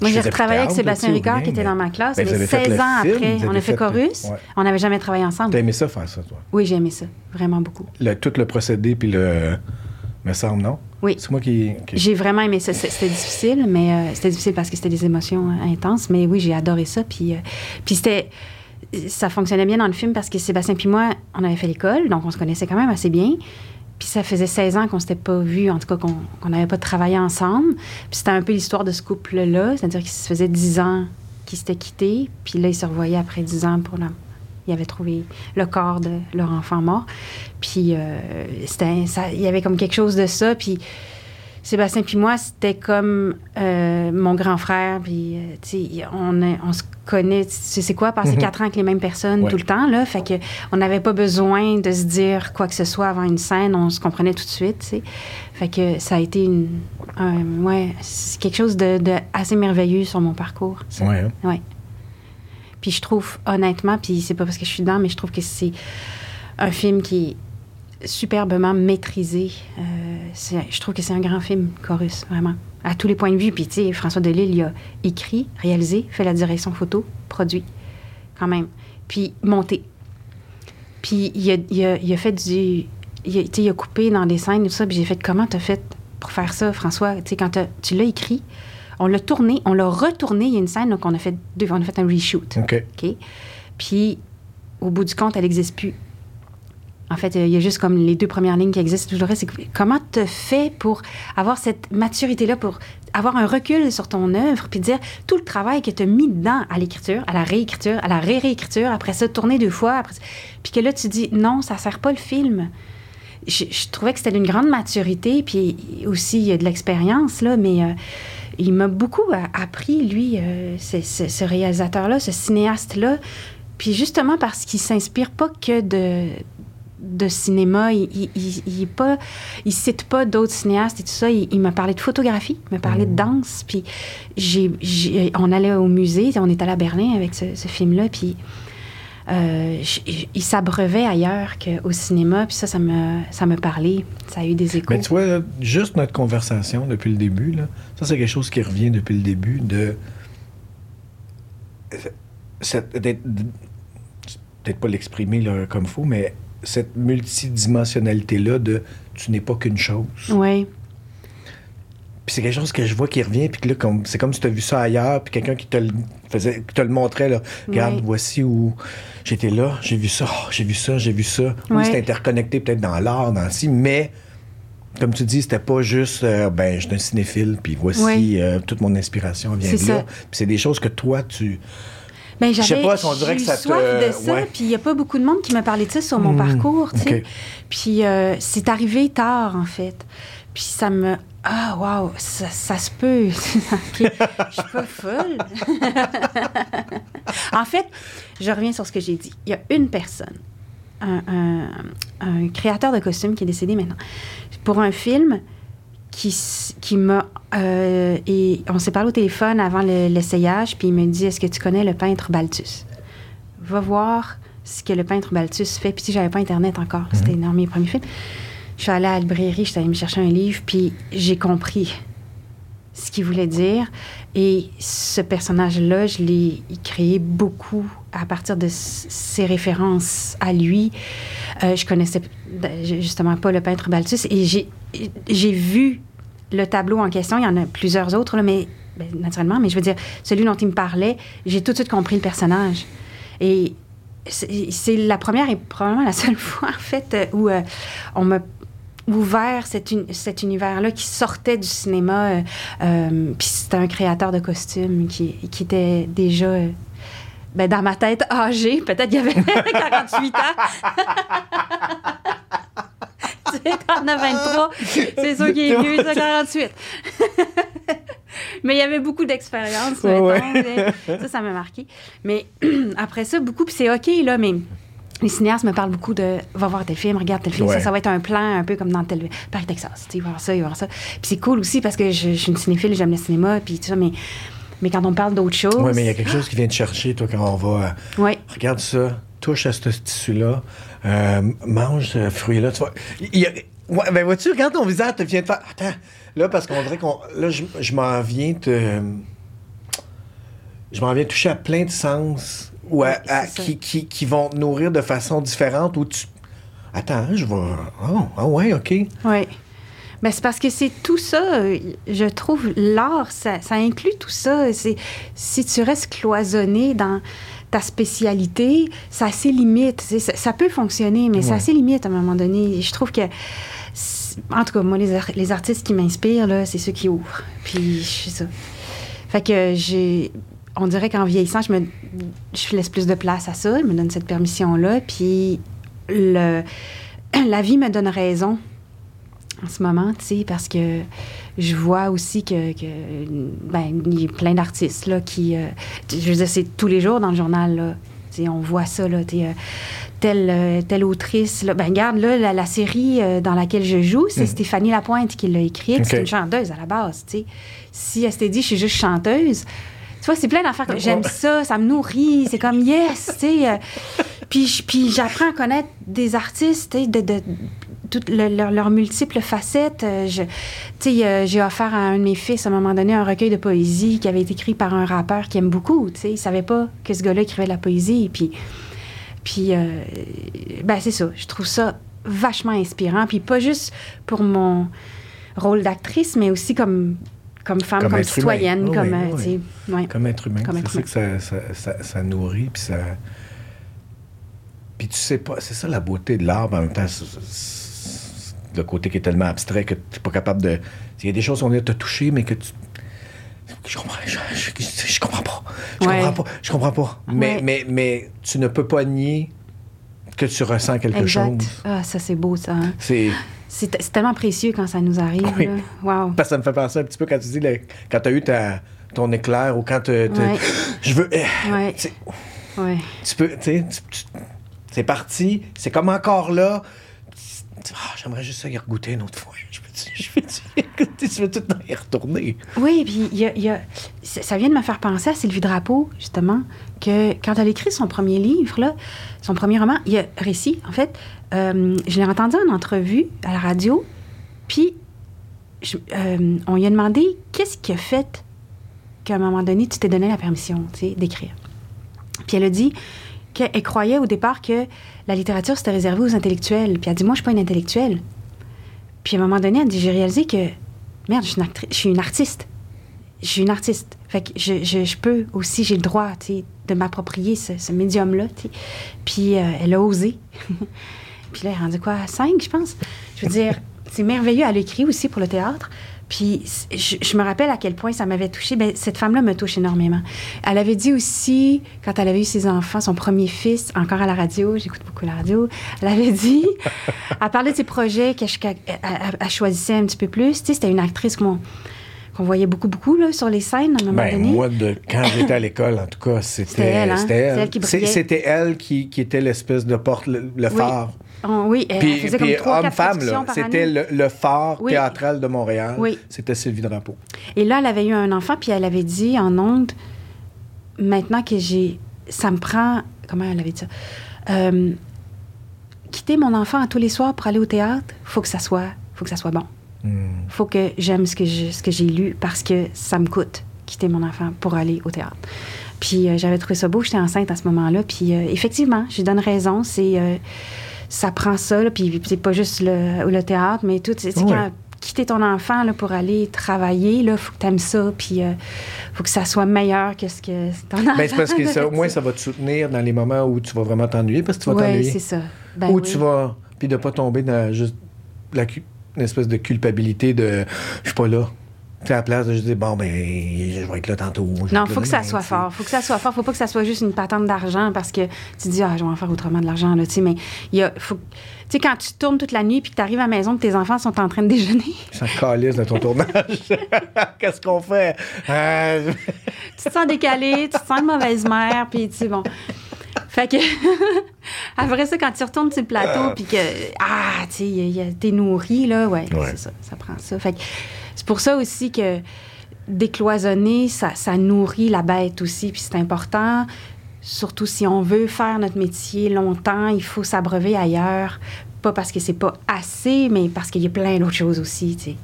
Moi, j'ai retravaillé avec Sébastien Ricard, qui était dans ma classe, Ben, mais avez fait 16 le ans film, après. On a fait Chorus. ouais. On n'avait jamais travaillé ensemble. T'as aimé ça faire ça, toi? Oui, j'ai aimé ça. Vraiment beaucoup. Le- tout le procédé, puis le. Me semble, non? Oui. C'est moi qui. J'ai vraiment aimé ça. C'était difficile, mais euh, c'était difficile parce que c'était des émotions euh, intenses. Mais oui, j'ai adoré ça. Puis, euh, puis c'était. Ça fonctionnait bien dans le film parce que Sébastien puis moi, on avait fait l'école, donc on se connaissait quand même assez bien. Puis ça faisait 16 ans qu'on s'était pas vus, en tout cas qu'on n'avait pas travaillé ensemble. Puis c'était un peu l'histoire de ce couple-là, c'est-à-dire qu'il se faisait 10 ans qu'ils s'étaient quittés, puis là, ils se revoyaient après 10 ans pour la... Ils avaient trouvé le corps de leur enfant mort. Puis euh, il y avait comme quelque chose de ça. Puis Sébastien puis moi, c'était comme euh, mon grand frère. Puis, euh, tu sais, on, on se sais, c'est quoi, passer Mhm. quatre ans avec les mêmes personnes Ouais. tout le temps, là? Fait que on n'avait pas besoin de se dire quoi que ce soit avant une scène. On se comprenait tout de suite, tu sais. Fait que ça a été une, un- ouais, c'est quelque chose de, de assez merveilleux sur mon parcours. ça. Ouais, hein? Ouais. Puis je trouve, honnêtement, puis c'est pas parce que je suis dedans, mais je trouve que c'est un film qui est superbement maîtrisé. Euh, je trouve que c'est un grand film, Chorus, vraiment. À tous les points de vue. Puis, tu sais, François Delisle, il a écrit, réalisé, fait la direction photo, produit, quand même. Puis, monté. Puis, il a, il a- il a fait du. Il a, tu sais, il a coupé dans des scènes et tout ça. Puis, j'ai fait comment t'as fait pour faire ça, François? Tu sais, quand tu l'as écrit, on l'a tourné, on l'a retourné. Il y a une scène, donc on a fait, deux, on a fait un reshoot. OK. OK? Puis, au bout du compte, elle n'existe plus. En fait, il y a juste comme les deux premières lignes qui existent. Tout le reste, c'est comment tu fais pour avoir cette maturité-là, pour avoir un recul sur ton œuvre, puis dire tout le travail que tu as mis dedans à l'écriture, à la réécriture, à la ré-réécriture, après ça, tourner deux fois, puis que là, tu dis non, ça sert pas le film. Je, trouvais que c'était d'une grande maturité, puis aussi il y a de l'expérience, là, mais euh, il m'a beaucoup euh, appris, lui, euh, ce, ce- ce réalisateur-là, ce cinéaste-là. Puis justement parce qu'il s'inspire pas que de, de cinéma, il, il, il, il pas, il cite pas d'autres cinéastes et tout ça. Il, il m'a parlé de photographie, il m'a parlé de danse. Puis j'ai, j'ai- on allait au musée, on est allé à Berlin avec ce, ce film-là, puis euh, il s'abreuvait ailleurs qu'au cinéma. Puis ça, ça me, ça me parlait. Ça a eu des échos. Mais tu vois, là, juste notre conversation depuis le début, là, ça, c'est quelque chose qui revient depuis le début de. cette- d'être- de- Peut-être pas l'exprimer là, comme faux, mais cette multidimensionnalité-là de tu n'es pas qu'une chose. Oui, Puis c'est quelque chose que je vois qui revient, puis que là, comme, c'est comme si tu as vu ça ailleurs, puis quelqu'un qui te le faisait, qui te le montrait, là. Regarde, voici où j'étais là, j'ai vu ça, oh, j'ai vu ça, j'ai vu ça. Oui, Ouais. c'est interconnecté peut-être dans l'art, dans ci, mais comme tu dis, c'était pas juste, euh, ben, je suis un cinéphile, puis voici euh, toute mon inspiration vient de là. Puis c'est des choses que toi, tu. Ben, Je sais pas si on dirait que ça te- soif de ça, puis il n'y a pas beaucoup de monde qui m'a parlé de ça sur mon Hmm, parcours, tu sais. ok. Puis euh, c'est arrivé tard, en fait. Puis ça me... Ah, wow, ça, ça se peut. (laughs) Je suis pas folle. (laughs) en fait, je reviens sur ce que j'ai dit. Il y a une personne, un, un- un créateur de costumes qui est décédé maintenant, pour un film qui, qui m'a... euh, et on s'est parlé au téléphone avant le- l'essayage, puis il me dit, est-ce que tu connais le peintre Balthus? Va voir ce que le peintre Balthus fait. Puis si j'avais pas Internet encore, c'était dans mes premiers films. Je suis allée à la librairie, je suis allée me chercher un livre, puis j'ai compris ce qu'il voulait dire. Et ce personnage-là, je l'ai créé beaucoup à partir de ses références à lui. Euh, je connaissais justement pas le peintre Balthus et j'ai, vu le tableau en question. Il y en a plusieurs autres, mais ben, naturellement, mais je veux dire, celui dont il me parlait, j'ai tout de suite compris le personnage. Et c'est la première et probablement la seule (laughs) fois, en fait, où euh, on m'a ouvert cet, uni- cet univers-là qui sortait du cinéma. euh, euh, Puis c'était un créateur de costumes qui, qui était déjà, euh, ben, dans ma tête, âgé. Peut-être qu'il avait (laughs) 48 ans. (laughs) tu sais, t'en as 23. C'est sûr qu'il est vieux, il a 48. (laughs) Mais il y avait beaucoup d'expérience, Ouais, Ça, ça m'a marqué. Mais (clears throat) après ça, beaucoup, puis c'est OK, là, mais les cinéastes me parlent beaucoup de va voir tel film, regarde tel film. Ouais. Ça, ça va être un plan un peu comme dans tel Paris, Texas. Tu sais, voir ça, voir ça. Puis c'est cool aussi parce que je, je suis une cinéphile, j'aime le cinéma, puis tout ça, mais, mais quand on parle d'autres choses. Oui, mais il y a quelque chose qui vient te chercher, toi, quand on va. euh, Ouais. Regarde ça, touche à ce tissu-là, euh, mange ce fruit-là. Tu vois, il y a- ouais, ben vois-tu, regarde ton visage, te vient de faire. Attends, là, parce qu'on dirait qu'on. Là, je, je m'en viens te. je m'en viens toucher à plein de sens ou à- Ouais, ça. qui, qui, qui vont te nourrir de façon différente où tu. Attends, je vais. Oh, ah ouais, OK. Oui. Ben, c'est parce que c'est tout ça, je trouve, l'art, ça, ça inclut tout ça. C'est, si tu restes cloisonné dans ta spécialité, ça a ses limites. Ça, ça peut fonctionner, mais ça a Ouais. ses limites à un moment donné. Je trouve que, en tout cas, moi, les, les artistes qui m'inspirent, là, c'est ceux qui ouvrent. Puis, c'est ça. Fait que j'ai... On dirait qu'en vieillissant, je me je laisse plus de place à ça, je me donne cette permission-là, puis le, (clears throat) la vie me donne raison en ce moment, tu sais, parce que je vois aussi que, que ben, il y a plein d'artistes, là, qui... euh, je veux dire, c'est tous les jours dans le journal, là. Tu sais, on voit ça, là, euh, telle, euh, telle autrice, là. Ben, regarde, là, la, la série euh, dans laquelle je joue, c'est Mhm. Stéphanie Lapointe qui l'a écrite. C'est une chanteuse, à la base, tu sais. Si elle s'était dit, je suis juste chanteuse... Tu vois, c'est plein d'affaires que j'aime ça, ça me nourrit, c'est comme yes, tu sais. euh, puis j'apprends à connaître des artistes, tu sais, de, de, toutes le- leur- leurs multiples facettes. Euh, je- Tu sais, euh, j'ai offert à un de mes fils, à un moment donné, un recueil de poésie qui avait été écrit par un rappeur qu'il aime beaucoup, tu sais. Il savait pas que ce gars-là écrivait de la poésie. Puis, puis euh, ben c'est ça, je trouve ça vachement inspirant. Puis pas juste pour mon rôle d'actrice, mais aussi comme, comme femme, Comme comme, être humain. citoyenne, comme, oui, euh, oui. ouais. Comme être humain. Comme c'est ça que ça, ça, ça, ça nourrit, puis ça. Puis tu sais pas, c'est ça la beauté de l'art, en même temps, le côté qui est tellement abstrait que tu n'es pas capable de. Il y a des choses qu'on est te toucher, mais que tu. Je comprends, je, je- je comprends pas. Je Ouais. comprends pas. Je comprends pas. Mais, Ouais. mais, mais tu ne peux pas nier que tu ressens quelque Exact. chose. Ah, ça, c'est beau, ça. hein. C'est. C'est tellement précieux quand ça nous arrive. Oui. là. Wow. Parce que ça me fait penser un petit peu quand tu dis, le- quand tu as eu ta, ton éclair ou quand tu. Ouais. (gasps) Je veux. eh, Ouais. tu Ouais. tu peux, tu sais, tu- tu- c'est parti, c'est comme encore là. Tu- ah, J'aimerais juste ça y regoûter une autre fois. Je veux, je je (laughs) veux tout le temps y retourner. Oui, puis il y a, y a- ça vient de me faire penser à Sylvie Drapeau, justement, que quand elle écrit son premier livre, là, son premier roman, il y a récit, en fait, euh, je l'ai entendu en entrevue à la radio, puis euh, on lui a demandé qu'est-ce qui a fait qu'à un moment donné, tu t'es donné la permission d'écrire? Puis elle a dit qu'elle croyait au départ que la littérature, c'était réservé aux intellectuels. Puis elle a dit, moi, je suis pas une intellectuelle. Puis à un moment donné, elle dit, j'ai réalisé que, merde, je suis une, une artiste. Je suis une artiste. Fait que je, peux aussi, j'ai le droit, tu sais, de m'approprier ce, médium-là. Puis euh, elle a osé. (laughs) Puis là, elle est quoi, cinq, je pense? Je veux dire, c'est merveilleux. Elle écrit aussi pour le théâtre. Puis je, me rappelle à quel point ça m'avait touchée. Ben, cette femme-là me touche énormément. Elle avait dit aussi, quand elle avait eu ses enfants, son premier fils, encore à la radio, j'écoute beaucoup la radio, elle avait dit, elle parlait de ses projets qu'elle qu'elle- elle- elle- elle choisissait un petit peu plus. Tu sais, c'était une actrice qu'on qu'on voyait beaucoup, beaucoup là, sur les scènes à un moment Ben, donné. moi, de, quand j'étais à l'école, en tout cas, c'était elle, hein? c'était elle. C'était elle qui, qui était l'espèce de porte, le, le Oui. phare. Oh, oui, elle Puis, faisait puis comme homme-femme, c'était le, le phare Oui. théâtral de Montréal. Oui. C'était Sylvie Drapeau. Et là, elle avait eu un enfant, puis elle avait dit en ondes, maintenant que j'ai. Ça me prend. Comment elle avait dit ça? Euh, quitter mon enfant à tous les soirs pour aller au théâtre, faut que ça soit, faut que ça soit bon. Hmm. faut que j'aime ce que j'ai lu parce que ça me coûte quitter mon enfant pour aller au théâtre. Puis euh, j'avais trouvé ça beau, j'étais enceinte à ce moment-là. Puis euh, effectivement, je lui donne raison, c'est euh, ça prend ça, là, puis c'est pas juste le, le théâtre, mais tout. C'est Ouais. quand quitter ton enfant là, pour aller travailler, là, faut que tu aimes ça, puis euh, faut que ça soit meilleur que ce que ton enfant. Ben, c'est parce que (laughs) ça, au moins, ça va te soutenir dans les moments où tu vas vraiment t'ennuyer, parce que tu vas Oui, t'ennuyer. c'est ça. Ben Ou oui. tu vas. Puis de pas tomber dans juste la, une espèce de culpabilité de je suis pas là. Tu à la place de juste dire bon, ben, je vais être là tantôt. je Non, faut que ça soit fort. Faut que ça soit fort. Faut pas que ça soit juste une patente d'argent parce que tu dis, ah, je vais en faire autrement de l'argent, là, tu sais. Mais il y a, faut, tu sais, quand tu tournes toute la nuit puis que tu arrives à la maison que tes enfants sont en train de déjeuner, (laughs) Ça calisse de ton tournage. (laughs) Qu'est-ce qu'on fait? Euh, tu te sens décalé, tu te sens de mauvaise mère, puis tu sais, bon. Fait que, (laughs) après ça, quand tu retournes sur le plateau, puis que, ah, tu t'es nourri, là, ouais, Ouais. c'est ça, ça prend ça. Fait que c'est pour ça aussi que décloisonner, ça, ça nourrit la bête aussi, puis c'est important. Surtout si on veut faire notre métier longtemps, il faut s'abreuver ailleurs. Pas parce que c'est pas assez, mais parce qu'il y a plein d'autres choses aussi, tu sais.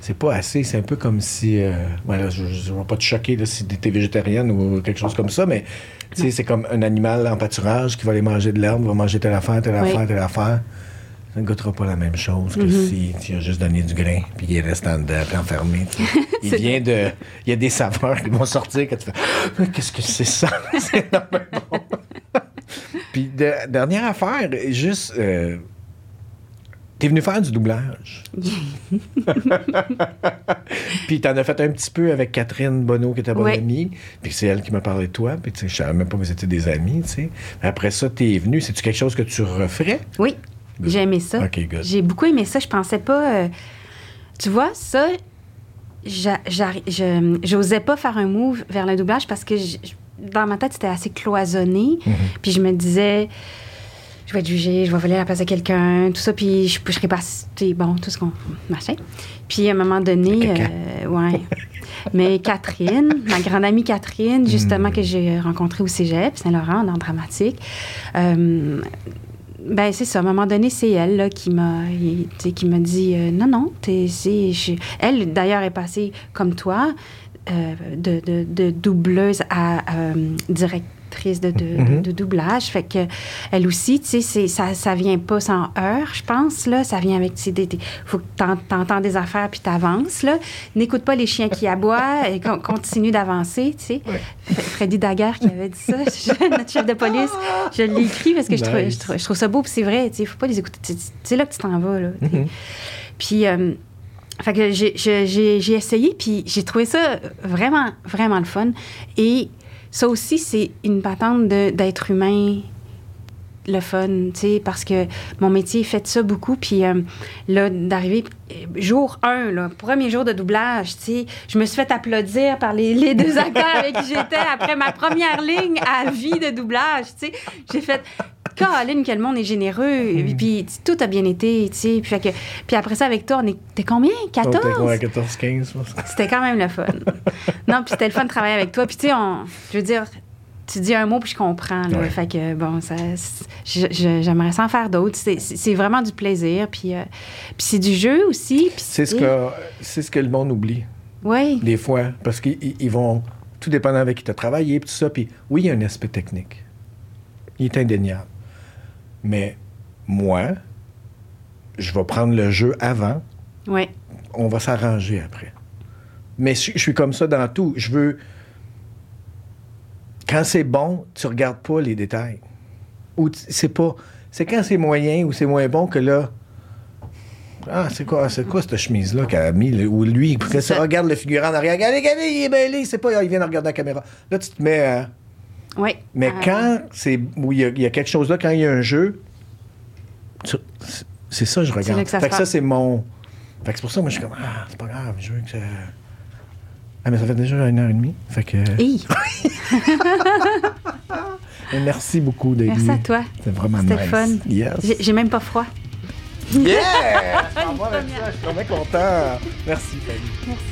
c'est pas assez. C'est un peu comme si. euh, voilà, je ne vais pas te choquer là, si tu étais végétarienne ou quelque chose comme ça, mais tu sais, c'est comme un animal en pâturage qui va aller manger de l'herbe, va manger telle affaire, telle Oui. affaire, telle affaire. Ça ne goûtera pas la même chose que si tu as juste donné du grain puis il reste en dedans, puis enfermé. (laughs) Il vient de. Il y a des saveurs qui vont sortir quand tu fais Ah, Qu'est-ce que c'est ça? (laughs) c'est bon. (laughs) puis, de- dernière affaire, juste. euh, T'es venu faire du doublage. (laughs) puis t'en as fait un petit peu avec Catherine Bonneau, qui était bonne Ouais. amie. Puis c'est elle qui m'a parlé de toi. Puis tu sais, je savais même pas que vous étiez des amis, tu sais. Après ça, t'es venu. C'est-tu quelque chose que tu referais? Oui, j'ai aimé ça. J'ai beaucoup aimé ça. Je pensais pas. euh, tu vois, ça, j'osais pas faire un move vers le doublage parce que dans ma tête, c'était assez cloisonné. Mhm. Puis je me disais, je vais être jugée, je vais voler la place de quelqu'un, tout ça. Puis je, je serais pas. Bon, tout ce qu'on. Machin. Puis à un moment donné, (laughs) euh, ouais. Mais Catherine, ma grande amie Catherine, justement, Hmm. que j'ai rencontrée au cégep, Saint-Laurent, dans le dramatique, euh, ben c'est ça. À un moment donné, c'est elle là, qui m'a, qui m'a dit euh, non non, t'es, je- elle d'ailleurs est passée comme toi euh, de, de, de doubleuse à euh, directrice de, de, Mhm. de doublage. Fait que elle aussi, tu sais, ça, ça vient pas sans heure, je pense là. Ça vient avec, tu sais, faut que t'en- t'entends des affaires puis t'avances là. N'écoute pas les chiens qui aboient et con- continue d'avancer, tu sais. F- Freddy Daguerre qui avait dit ça, (laughs) notre chef de police. Je l'ai écrit parce que je, trouve, Nice. je, trouve, je trouve ça beau, puis c'est vrai, tu sais, faut pas les écouter. C'est- C'est là que tu t'en vas, là. tu sais. Mhm. Puis, euh, fait que j'ai essayé, puis j'ai trouvé ça vraiment, vraiment le fun. Et ça aussi, c'est une patente d'être humain le fun, tu sais, parce que mon métier fait ça beaucoup. Puis euh, là, d'arriver, euh, jour 1, là, premier jour de doublage, tu sais, je me suis fait applaudir par les, les deux acteurs avec qui j'étais après ma première ligne à vie de doublage, tu sais. J'ai fait, Caroline, que le monde est généreux. Et puis tout a bien été, tu sais. Puis, que- puis après ça, avec toi, on était combien? 14? Oh, t'es quoi, à 14, 15? moi? C'était quand même le fun. non, puis c'était le fun de travailler avec toi. Puis tu sais, je veux dire, tu dis un mot puis je comprends. Là. Ouais. Fait que bon, ça, j'aimerais s'en faire d'autres. C'est- vraiment du plaisir. Puis, euh, puis c'est du jeu aussi. C'est ce, que, c'est ce que le monde oublie, Oui, des fois. Parce qu'ils ils- ils vont, tout dépendant avec qui tu as travaillé, puis tout ça. Puis oui, il y a un aspect technique. Il est indéniable. Mais moi, je vais prendre le jeu avant, oui. on va s'arranger après. Mais je, je suis comme ça dans tout. Je veux. Quand c'est bon, tu regardes pas les détails. Ou c'est pas. C'est quand c'est moyen ou c'est moins bon que là. Ah, c'est quoi, c'est quoi cette chemise-là qu'elle a mis? Ou lui, que ça, regarde le figurant en arrière. Regardez, regardez, il est mêlé. C'est pas, ah, il vient de regarder la caméra. Là, tu te mets. Oui. Mais Euh, quand c'est. Où il y, a, il y a quelque chose là, quand il y a un jeu. tu- c'est- ça que je regarde. que ça fait que ça, c'est mon. Fait que c'est pour ça que moi, je suis comme. Ah, c'est pas grave, je veux que ça. Ah, mais ça fait déjà une heure et demie. Fait que. (laughs) Merci beaucoup d'être merci à toi. C'était vraiment nice. fun. Yes. J'ai même pas froid. Yeah! (laughs) Je suis vraiment content. Merci, Fanny. Merci.